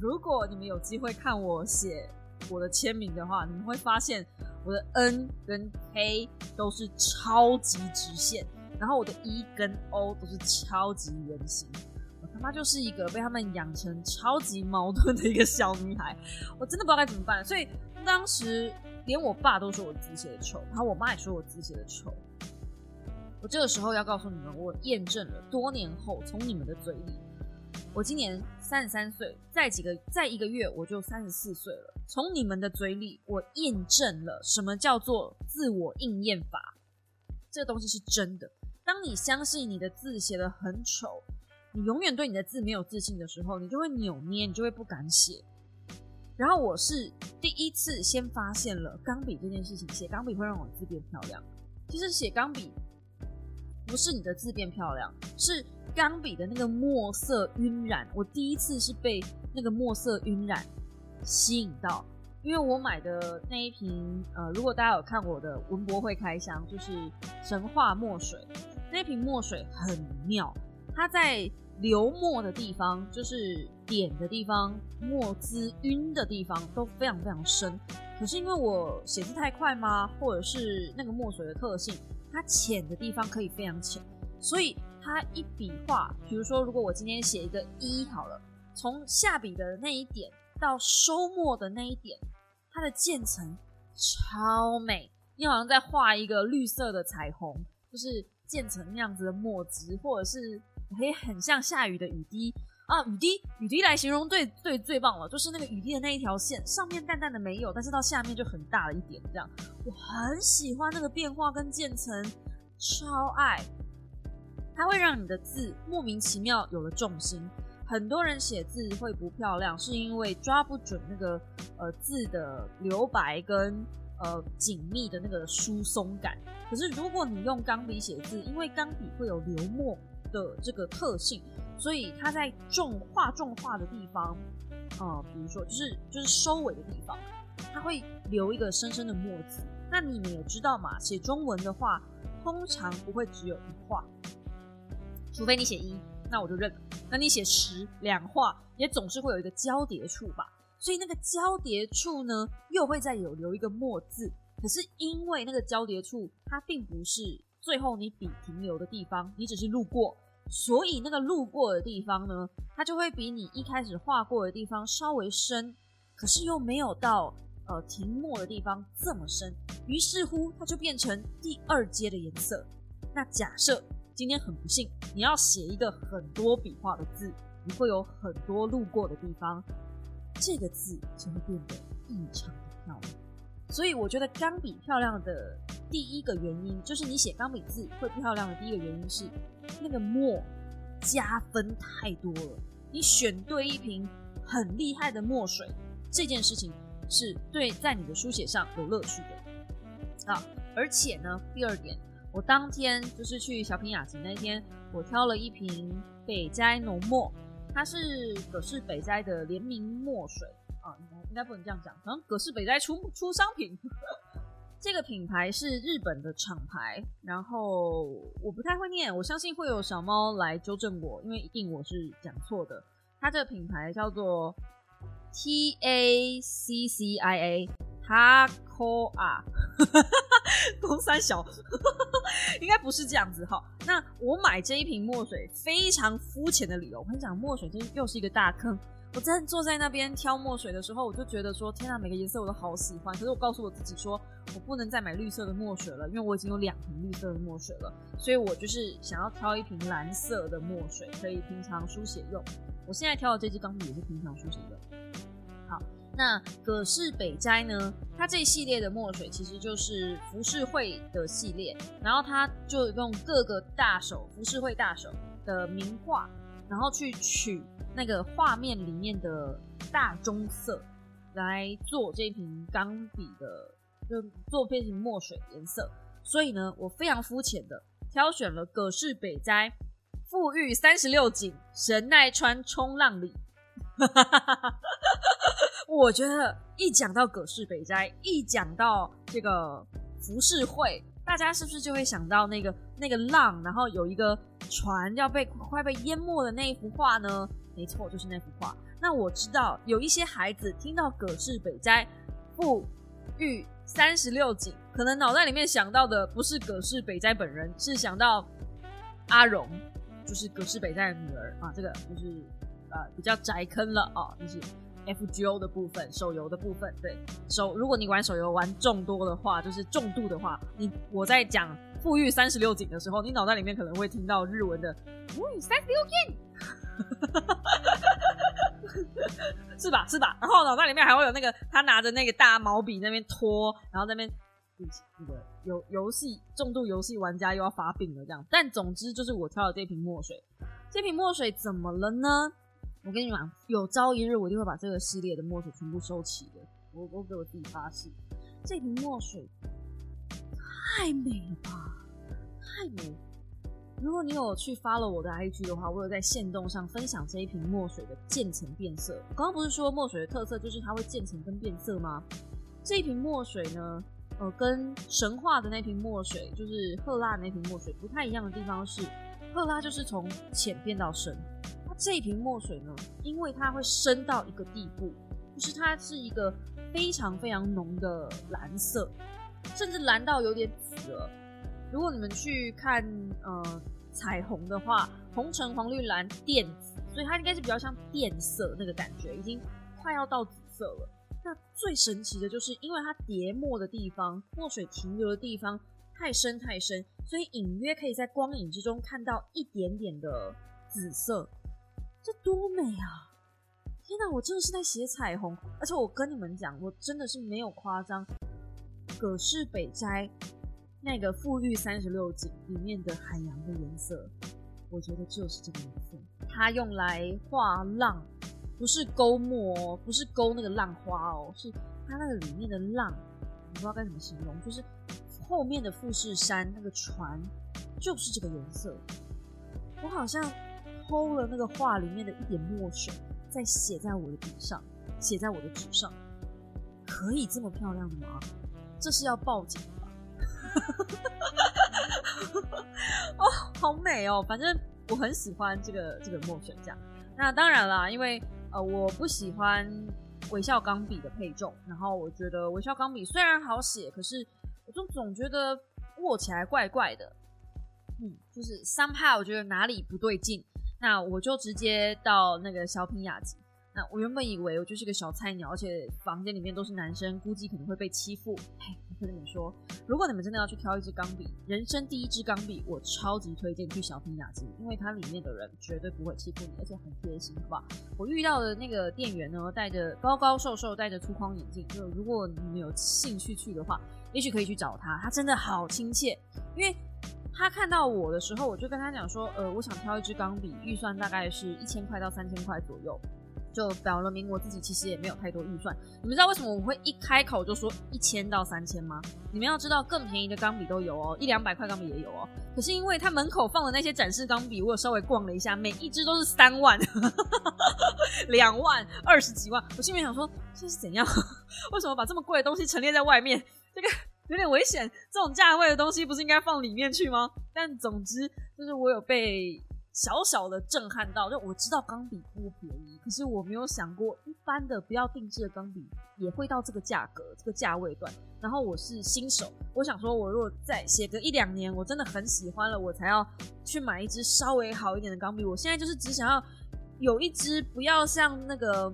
如果你们有机会看我写我的签名的话，你们会发现。我的 N 跟 K 都是超级直线，然后我的 E 跟 O 都是超级圆形。我他妈就是一个被他们养成超级矛盾的一个小女孩，我真的不知道该怎么办。所以当时连我爸都说我字写的丑，然后我妈也说我字写的丑。我这个时候要告诉你们，我验证了多年后从你们的嘴里。我今年三十三岁，再几个再一个月我就三十四岁了。从你们的嘴里，我验证了什么叫做自我应验法。这个东西是真的。当你相信你的字写的很丑，你永远对你的字没有自信的时候，你就会扭捏，你就会不敢写。然后我是第一次先发现了钢笔这件事情，写钢笔会让我字变漂亮。其实写钢笔不是你的字变漂亮，是。钢笔的那个墨色晕染，我第一次是被那个墨色晕染吸引到，因为我买的那一瓶，呃，如果大家有看我的文博会开箱，就是神话墨水，那瓶墨水很妙，它在流墨的地方，就是点的地方，墨汁晕的地方都非常非常深，可是因为我写字太快吗，或者是那个墨水的特性，它浅的地方可以非常浅，所以。它一笔画，比如说，如果我今天写一个一好了，从下笔的那一点到收墨的那一点，它的渐层超美，你好像在画一个绿色的彩虹，就是渐层那样子的墨汁，或者是可以很像下雨的雨滴啊，雨滴雨滴来形容最最最棒了，就是那个雨滴的那一条线，上面淡淡的没有，但是到下面就很大了一点，这样我很喜欢那个变化跟渐层，超爱。它会让你的字莫名其妙有了重心。很多人写字会不漂亮，是因为抓不准那个呃字的留白跟呃紧密的那个疏松感。可是如果你用钢笔写字，因为钢笔会有流墨的这个特性，所以它在重画重画的地方，呃，比如说就是就是收尾的地方，它会留一个深深的墨字。那你们也知道嘛，写中文的话，通常不会只有一画。除非你写一，那我就认了。那你写十两画，也总是会有一个交叠处吧？所以那个交叠处呢，又会再有留一个墨字。可是因为那个交叠处，它并不是最后你笔停留的地方，你只是路过，所以那个路过的地方呢，它就会比你一开始画过的地方稍微深，可是又没有到呃停墨的地方这么深。于是乎，它就变成第二阶的颜色。那假设。今天很不幸，你要写一个很多笔画的字，你会有很多路过的地方，这个字就会变得异常的漂亮。所以我觉得钢笔漂亮的第一个原因，就是你写钢笔字会漂亮的第一个原因是那个墨加分太多了。你选对一瓶很厉害的墨水，这件事情是对在你的书写上有乐趣的啊。而且呢，第二点，我当天就是去小品雅集那天，我挑了一瓶北斋浓墨，它是葛饰北斋的联名墨水啊，应该应该不能这样讲，可能葛饰北斋出出商品。这个品牌是日本的厂牌，然后我不太会念，我相信会有小猫来纠正我，因为一定我是讲错的。它这个品牌叫做 T A C C I A Takoa，公三小，应该不是这样子哈。那我买这一瓶墨水非常肤浅的理由，我跟你讲，墨水真又是一个大坑。我在坐在那边挑墨水的时候，我就觉得说，天啊，每个颜色我都好喜欢。可是我告诉我自己说，我不能再买绿色的墨水了，因为我已经有两瓶绿色的墨水了。所以我就是想要挑一瓶蓝色的墨水，可以平常书写用。我现在挑的这支钢笔也是平常书写用。好，那葛饰北斋呢？它这一系列的墨水其实就是浮世绘的系列，然后它就用各个大手浮世绘大手的名画，然后去取。那个画面里面的大棕色来做这瓶钢笔的，就做变成墨水颜色。所以呢，我非常肤浅的挑选了葛饰北斋富裕三十六景神奈川冲浪里。我觉得一讲到葛饰北斋，一讲到这个浮世绘，大家是不是就会想到那个那个浪，然后有一个船要被快被淹没的那一幅画呢？没错，就是那幅画。那我知道有一些孩子听到葛饰北斋富裕三十六景，可能脑袋里面想到的不是葛饰北斋本人，是想到阿荣，就是葛饰北斋的女儿啊。这个就是呃比较宅坑了啊，就是 F G O 的部分，手游的部分。对手，如果你玩手游玩众多的话，就是重度的话，你我在讲富裕三十六景的时候，你脑袋里面可能会听到日文的富裕三十六景。是吧？是吧？然后脑袋里面还会有那个他拿着那个大毛笔那边拖，然后那边那个游游戏重度游戏玩家又要发病了这样。但总之就是我挑的这瓶墨水，这瓶墨水怎么了呢？我跟你讲，有朝一日我一定会把这个系列的墨水全部收齐的。我我给我自己发誓，这瓶墨水太美了吧，太美。如果你有去发了我的 IG 的话，我有在线动上分享这一瓶墨水的渐层变色。刚刚不是说墨水的特色就是它会渐层跟变色吗？这一瓶墨水呢，呃，跟神话的那瓶墨水，就是赫拉那瓶墨水不太一样的地方是，赫拉就是从浅变到深，这一瓶墨水呢，因为它会深到一个地步，就是它是一个非常非常浓的蓝色，甚至蓝到有点紫了。如果你们去看呃彩虹的话，红橙黄绿蓝靛紫，所以它应该是比较像靛色那个感觉，已经快要到紫色了。那最神奇的就是，因为它叠墨的地方，墨水停留的地方太深太深，所以隐约可以在光影之中看到一点点的紫色。这多美啊！天哪，我真的是在写彩虹，而且我跟你们讲，我真的是没有夸张，葛饰北斋。那个富裕三十六景里面的海洋的颜色，我觉得就是这个颜色。它用来画浪，不是勾墨，哦不是勾那个浪花哦，是它那个里面的浪，我不知道该怎么形容，就是后面的富士山那个船，就是这个颜色。我好像偷了那个画里面的一点墨水，再写在我的笔上，写在我的纸上，可以这么漂亮吗？这是要报警吧。哦，好美哦！反正我很喜欢这个这个墨水，这样。那当然啦，因为呃，我不喜欢微笑钢笔的配重，然后我觉得微笑钢笔虽然好写，可是我就总觉得握起来怪怪的。嗯，就是 somehow 我觉得哪里不对劲，那我就直接到那个小品雅集。那我原本以为我就是个小菜鸟，而且房间里面都是男生，估计可能会被欺负。嘿，我跟你们说，如果你们真的要去挑一支钢笔，人生第一支钢笔，我超级推荐去小品雅集，因为它里面的人绝对不会欺负你，而且很贴心，好不好？我遇到的那个店员呢，戴着高高瘦瘦，戴着粗框眼镜，就如果你们有兴趣去的话，也许可以去找他，他真的好亲切。因为他看到我的时候，我就跟他讲说，呃，我想挑一支钢笔，预算大概是一千块到三千块左右。就表了明我自己其实也没有太多预算。你们知道为什么我会一开口就说一千到三千吗？你们要知道，更便宜的钢笔都有哦，一两百块钢笔也有哦。可是因为他门口放的那些展示钢笔，我有稍微逛了一下，每一支都是三万、两万、二十几万。我心里想说，这是怎样？为什么把这么贵的东西陈列在外面？这个有点危险。这种价位的东西不是应该放里面去吗？但总之，就是我有被。小小的震撼到，就我知道钢笔不便宜，可是我没有想过一般的不要定制的钢笔也会到这个价格、这个价位段。然后我是新手，我想说，我如果再写个一两年，我真的很喜欢了，我才要去买一支稍微好一点的钢笔。我现在就是只想要有一支不要像那个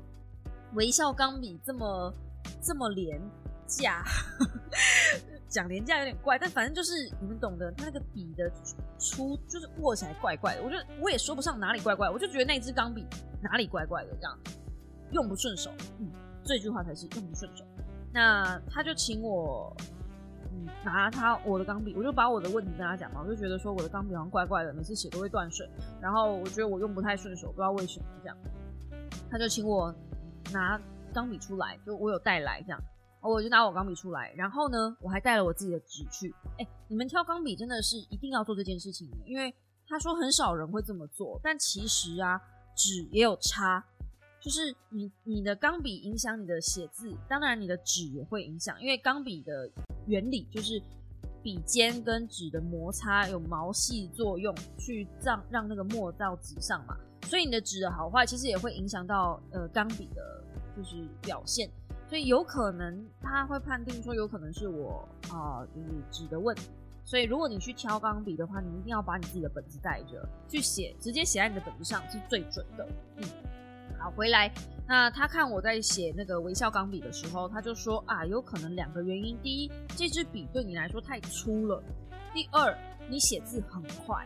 微笑钢笔这么这么廉价。讲廉价有点怪，但反正就是你们懂的，它那个笔的粗就是握起来怪怪的。我觉得我也说不上哪里怪怪，我就觉得那支钢笔哪里怪怪的，这样用不顺手。嗯，这句话才是用不顺手。那他就请我嗯拿他我的钢笔，我就把我的问题跟他讲嘛，我就觉得说我的钢笔好像怪怪的，每次写都会断水，然后我觉得我用不太顺手，不知道为什么这样。他就请我拿钢笔出来，就我有带来这样。我就拿我钢笔出来，然后呢，我还带了我自己的纸去。哎，你们挑钢笔真的是一定要做这件事情，因为他说很少人会这么做，但其实啊，纸也有差，就是你你的钢笔影响你的写字，当然你的纸也会影响，因为钢笔的原理就是笔尖跟纸的摩擦有毛细作用，去让让那个墨到纸上嘛，所以你的纸的好坏其实也会影响到呃钢笔的，就是表现。所以有可能他会判定说，有可能是我啊，就是纸的问题。所以如果你去挑钢笔的话，你一定要把你自己的本子带着去写，直接写在你的本子上是最准的。嗯，好，回来，那他看我在写那个微笑钢笔的时候，他就说啊，有可能两个原因：第一，这支笔对你来说太粗了；第二，你写字很快。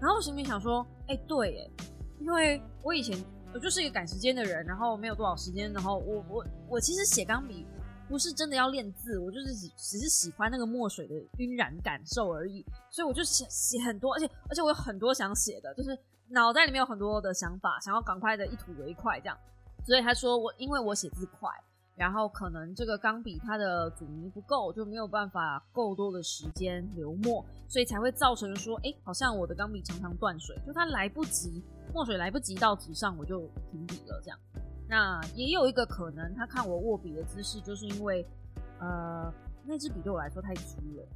然后我心里想说，哎，对，哎，因为我以前。我就是一个赶时间的人，然后没有多少时间，然后我我我其实写钢笔不是真的要练字，我就是只只是喜欢那个墨水的晕染感受而已，所以我就写写很多，而且而且我有很多想写的，就是脑袋里面有很多的想法，想要赶快的一吐为快这样，所以他说我因为我写字快。然后可能这个钢笔它的阻尼不够，就没有办法够多的时间流墨，所以才会造成说，哎，好像我的钢笔常常断水，就它来不及墨水来不及到纸上，我就停笔了这样。那也有一个可能，他看我握笔的姿势，就是因为呃那支笔对我来说太粗了。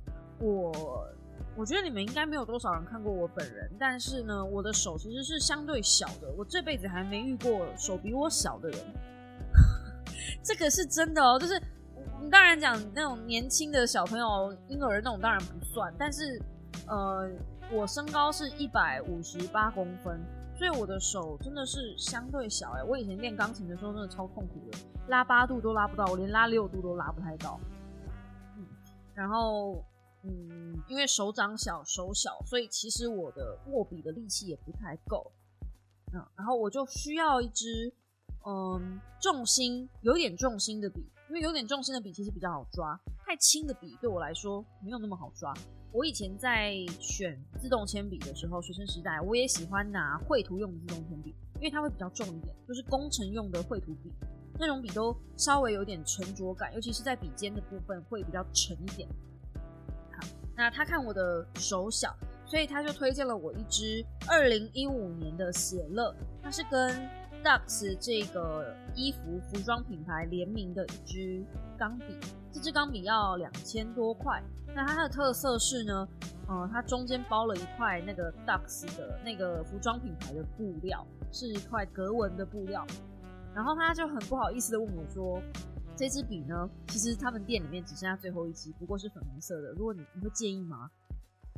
我我觉得你们应该没有多少人看过我本人，但是呢，我的手其实是相对小的，我这辈子还没遇过手比我小的人。这个是真的哦，就是当然讲那种年轻的小朋友、婴儿那种当然不算，但是呃，我身高是一百五十八公分，所以我的手真的是相对小哎。我以前练钢琴的时候真的超痛苦的，拉八度都拉不到，我连拉六度都拉不太到。嗯，然后嗯，因为手掌小、手小，所以其实我的握笔的力气也不太够。嗯，然后我就需要一支。嗯，重心有点重心的笔，因为有点重心的笔其实比较好抓。太轻的笔对我来说没有那么好抓。我以前在选自动铅笔的时候，学生时代我也喜欢拿绘图用的自动铅笔，因为它会比较重一点，就是工程用的绘图笔那种笔都稍微有点沉着感，尤其是在笔尖的部分会比较沉一点。好，那他看我的手小，所以他就推荐了我一支二零一五年的写乐，它是跟 Dux 这个衣服服装品牌联名的一支钢笔，这支钢笔要两千多块。那它的特色是呢，呃，它中间包了一块那个 Dux 的那个服装品牌的布料，是一块格纹的布料。然后他就很不好意思的问我说：“这支笔呢，其实他们店里面只剩下最后一支，不过是粉红色的。如果你你会介意吗？”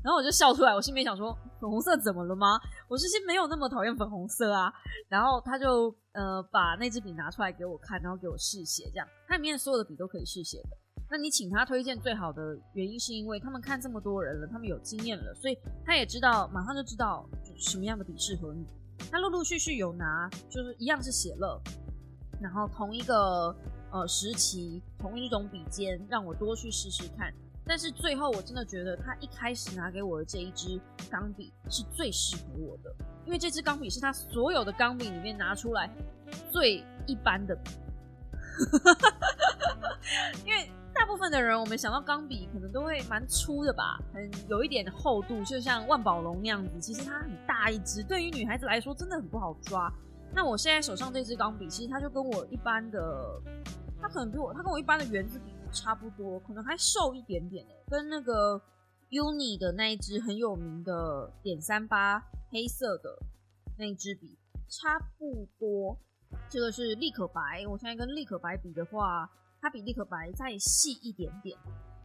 然后我就笑出来，我心里面想说：粉红色怎么了吗？我其实没有那么讨厌粉红色啊。然后他就呃把那支笔拿出来给我看，然后给我试写，这样它里面所有的笔都可以试写的。那你请他推荐最好的原因是因为他们看这么多人了，他们有经验了，所以他也知道马上就知道什么样的笔适合你。他陆陆续续有拿，就是一样是写了，然后同一个呃时期同一种笔尖，让我多去试试看。但是最后我真的觉得他一开始拿给我的这一支钢笔是最适合我的，因为这支钢笔是他所有的钢笔里面拿出来最一般的。因为大部分的人，我们想到钢笔可能都会蛮粗的吧，很有一点厚度，就像万宝龙那样子。其实它很大一支，对于女孩子来说真的很不好抓。那我现在手上这支钢笔，其实它就跟我一般的，它可能比我，它跟我一般的圆珠笔差不多，可能还瘦一点点诶，跟那个 Uni 的那一支很有名的点三八黑色的那一支笔差不多。这个是立可白，我现在跟立可白比的话，它比立可白再细一点点。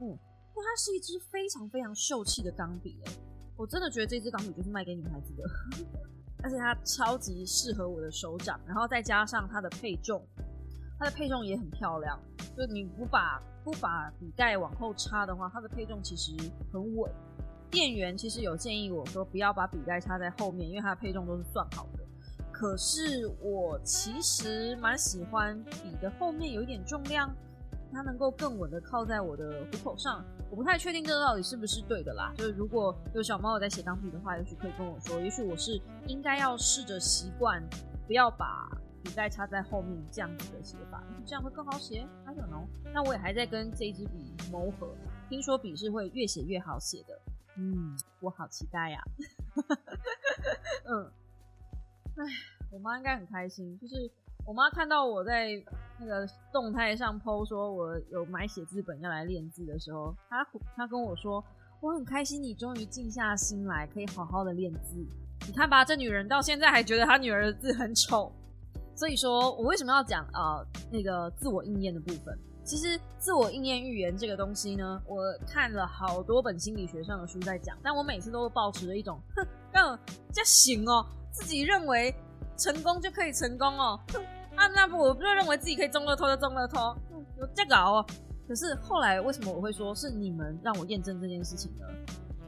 嗯，因为它是一支非常非常秀气的钢笔，哎，我真的觉得这支钢笔就是卖给女孩子的，而且它超级适合我的手掌，然后再加上它的配重，它的配重也很漂亮，就你不把不把笔盖往后插的话，它的配重其实很稳。店员其实有建议我说不要把笔盖插在后面，因为它的配重都是算好的。可是我其实蛮喜欢笔的后面有一点重量，它能够更稳的靠在我的虎口上。我不太确定这个到底是不是对的啦。就是如果有小猫有在写钢笔的话，也许可以跟我说。也许我是应该要试着习惯，不要把笔盖插在后面这样子的写法，这样会更好写。I don't know。那我也还在跟这支笔磨合，听说笔是会越写越好写的。嗯，我好期待呀。嗯。哎，我妈应该很开心。就是我妈看到我在那个动态上 PO 说我有买写字本要来练字的时候，她她跟我说我很开心，你终于静下心来，可以好好的练字。你看吧，这女人到现在还觉得她女儿的字很丑。所以说我为什么要讲啊那个自我应验的部分？其实自我应验预言这个东西呢，我看了好多本心理学上的书在讲，但我每次都会保持着一种哼，这行哦。自己认为成功就可以成功哦，哼啊，那不我不就认为自己可以中乐透就中乐透，有这个哦。可是后来为什么我会说是你们让我验证这件事情呢？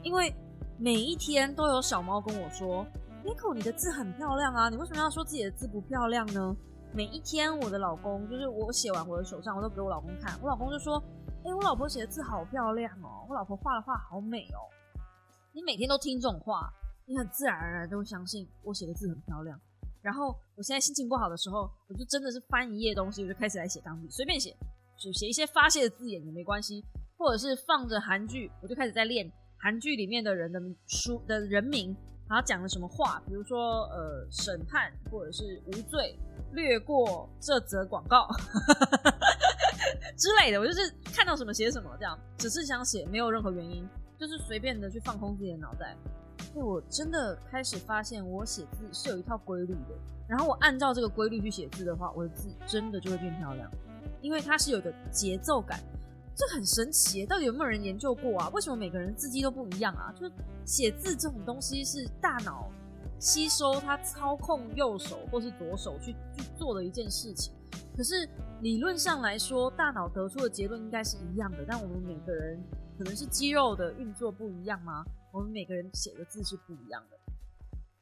因为每一天都有小猫跟我说，Nico 你的字很漂亮啊，你为什么要说自己的字不漂亮呢？每一天我的老公就是我写完我的手上，我都给我老公看，我老公就说，哎，我老婆写的字好漂亮哦，我老婆画的画好美哦。你每天都听这种话。你很自然而然都会相信我写的字很漂亮，然后我现在心情不好的时候，我就真的是翻一页东西，我就开始来写钢笔，随便写，就写一些发泄的字眼也没关系，或者是放着韩剧，我就开始在练韩剧里面的人的书的人名，然后讲了什么话，比如说呃审判或者是无罪，略过这则广告 之类的，我就是看到什么写什么，这样只是想写，没有任何原因，就是随便的去放空自己的脑袋。我真的开始发现，我写字是有一套规律的。然后我按照这个规律去写字的话，我的字真的就会变漂亮。因为它是有个节奏感，这很神奇。到底有没有人研究过啊？为什么每个人字迹都不一样啊？就是写字这种东西是大脑吸收，它操控右手或是左手去去做的一件事情。可是理论上来说，大脑得出的结论应该是一样的。但我们每个人可能是肌肉的运作不一样吗？我们每个人写的字是不一样的，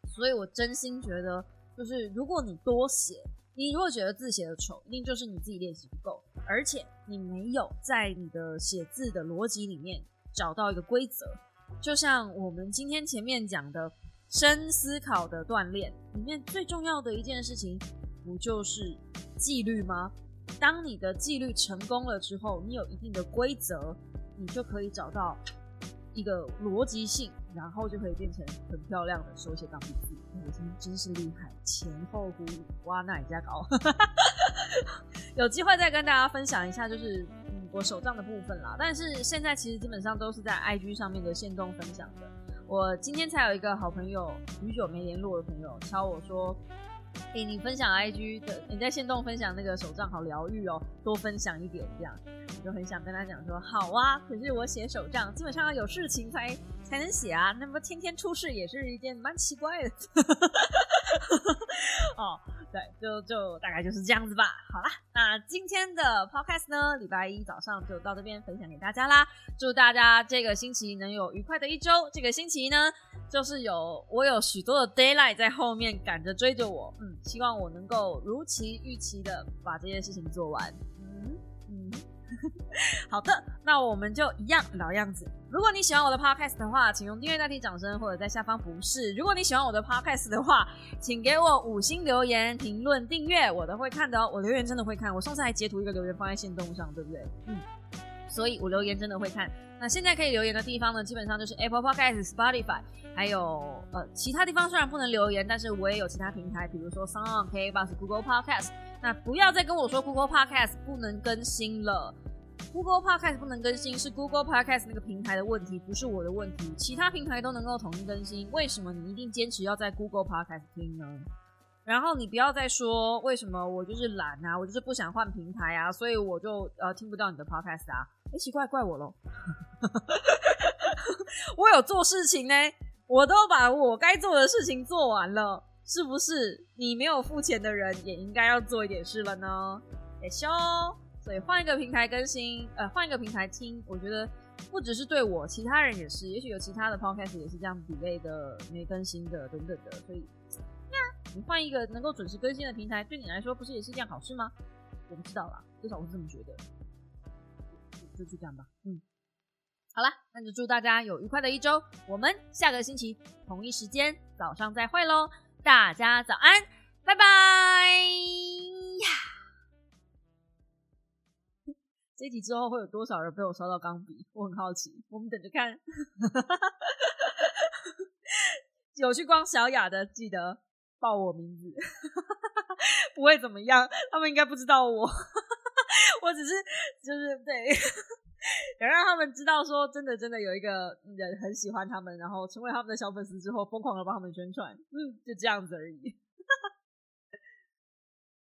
所以我真心觉得，就是如果你多写，你如果觉得字写的丑，一定就是你自己练习不够，而且你没有在你的写字的逻辑里面找到一个规则。就像我们今天前面讲的深思考的锻炼里面最重要的一件事情，不就是纪律吗？当你的纪律成功了之后，你有一定的规则，你就可以找到。一个逻辑性，然后就可以变成很漂亮的手写钢笔字。我真真是厉害，前后呼应，哇，那你家搞。有机会再跟大家分享一下，就是嗯我手账的部分啦。但是现在其实基本上都是在 IG 上面的线动分享的。我今天才有一个好朋友，许久没联络的朋友敲我说。哎，你分享 IG 的，你在线动分享那个手账好疗愈哦，多分享一点这样，就很想跟他讲说，好啊，可是我写手账基本上要有事情才才能写啊，那么天天出事也是一件蛮奇怪的，哦。对，就就大概就是这样子吧。好啦，那今天的 podcast 呢，礼拜一早上就到这边分享给大家啦。祝大家这个星期能有愉快的一周。这个星期呢，就是有我有许多的 d a y l i g h t 在后面赶着追着我，嗯，希望我能够如期预期的把这件事情做完。嗯嗯，好的，那我们就一样老样子。如果你喜欢我的 podcast 的话，请用订阅代替掌声，或者在下方不是。如果你喜欢我的 podcast 的话，请给我五星留言、评论、订阅，我都会看的哦。我留言真的会看，我上次还截图一个留言放在线动上，对不对？嗯，所以我留言真的会看。那现在可以留言的地方呢，基本上就是 Apple Podcast、Spotify，还有呃其他地方虽然不能留言，但是我也有其他平台，比如说 Sound、k b u s Google Podcast。那不要再跟我说 Google Podcast 不能更新了，Google Podcast 不能更新是 Google Podcast 那个平台的问题，不是我的问题。其他平台都能够统一更新，为什么你一定坚持要在 Google Podcast 听呢？然后你不要再说为什么我就是懒啊，我就是不想换平台啊，所以我就呃听不到你的 Podcast 啊。哎，奇怪，怪我喽！我有做事情呢，我都把我该做的事情做完了。是不是你没有付钱的人也应该要做一点事了呢？得修，所以换一个平台更新，呃，换一个平台听，我觉得不只是对我，其他人也是，也许有其他的 podcast 也是这样 delay 的、没更新的等等的，所以，呀，你换一个能够准时更新的平台，对你来说不是也是一件好事吗？我不知道啦，至少我是这么觉得，就就这样吧，嗯，好了，那就祝大家有愉快的一周，我们下个星期同一时间早上再会喽。大家早安，拜拜呀！这集之后会有多少人被我烧到钢笔？我很好奇，我们等着看。有去逛小雅的，记得报我名字，不会怎么样。他们应该不知道我，我只是就是对。想让他们知道，说真的，真的有一个人很喜欢他们，然后成为他们的小粉丝之后，疯狂的帮他们宣传，嗯，就这样子而已。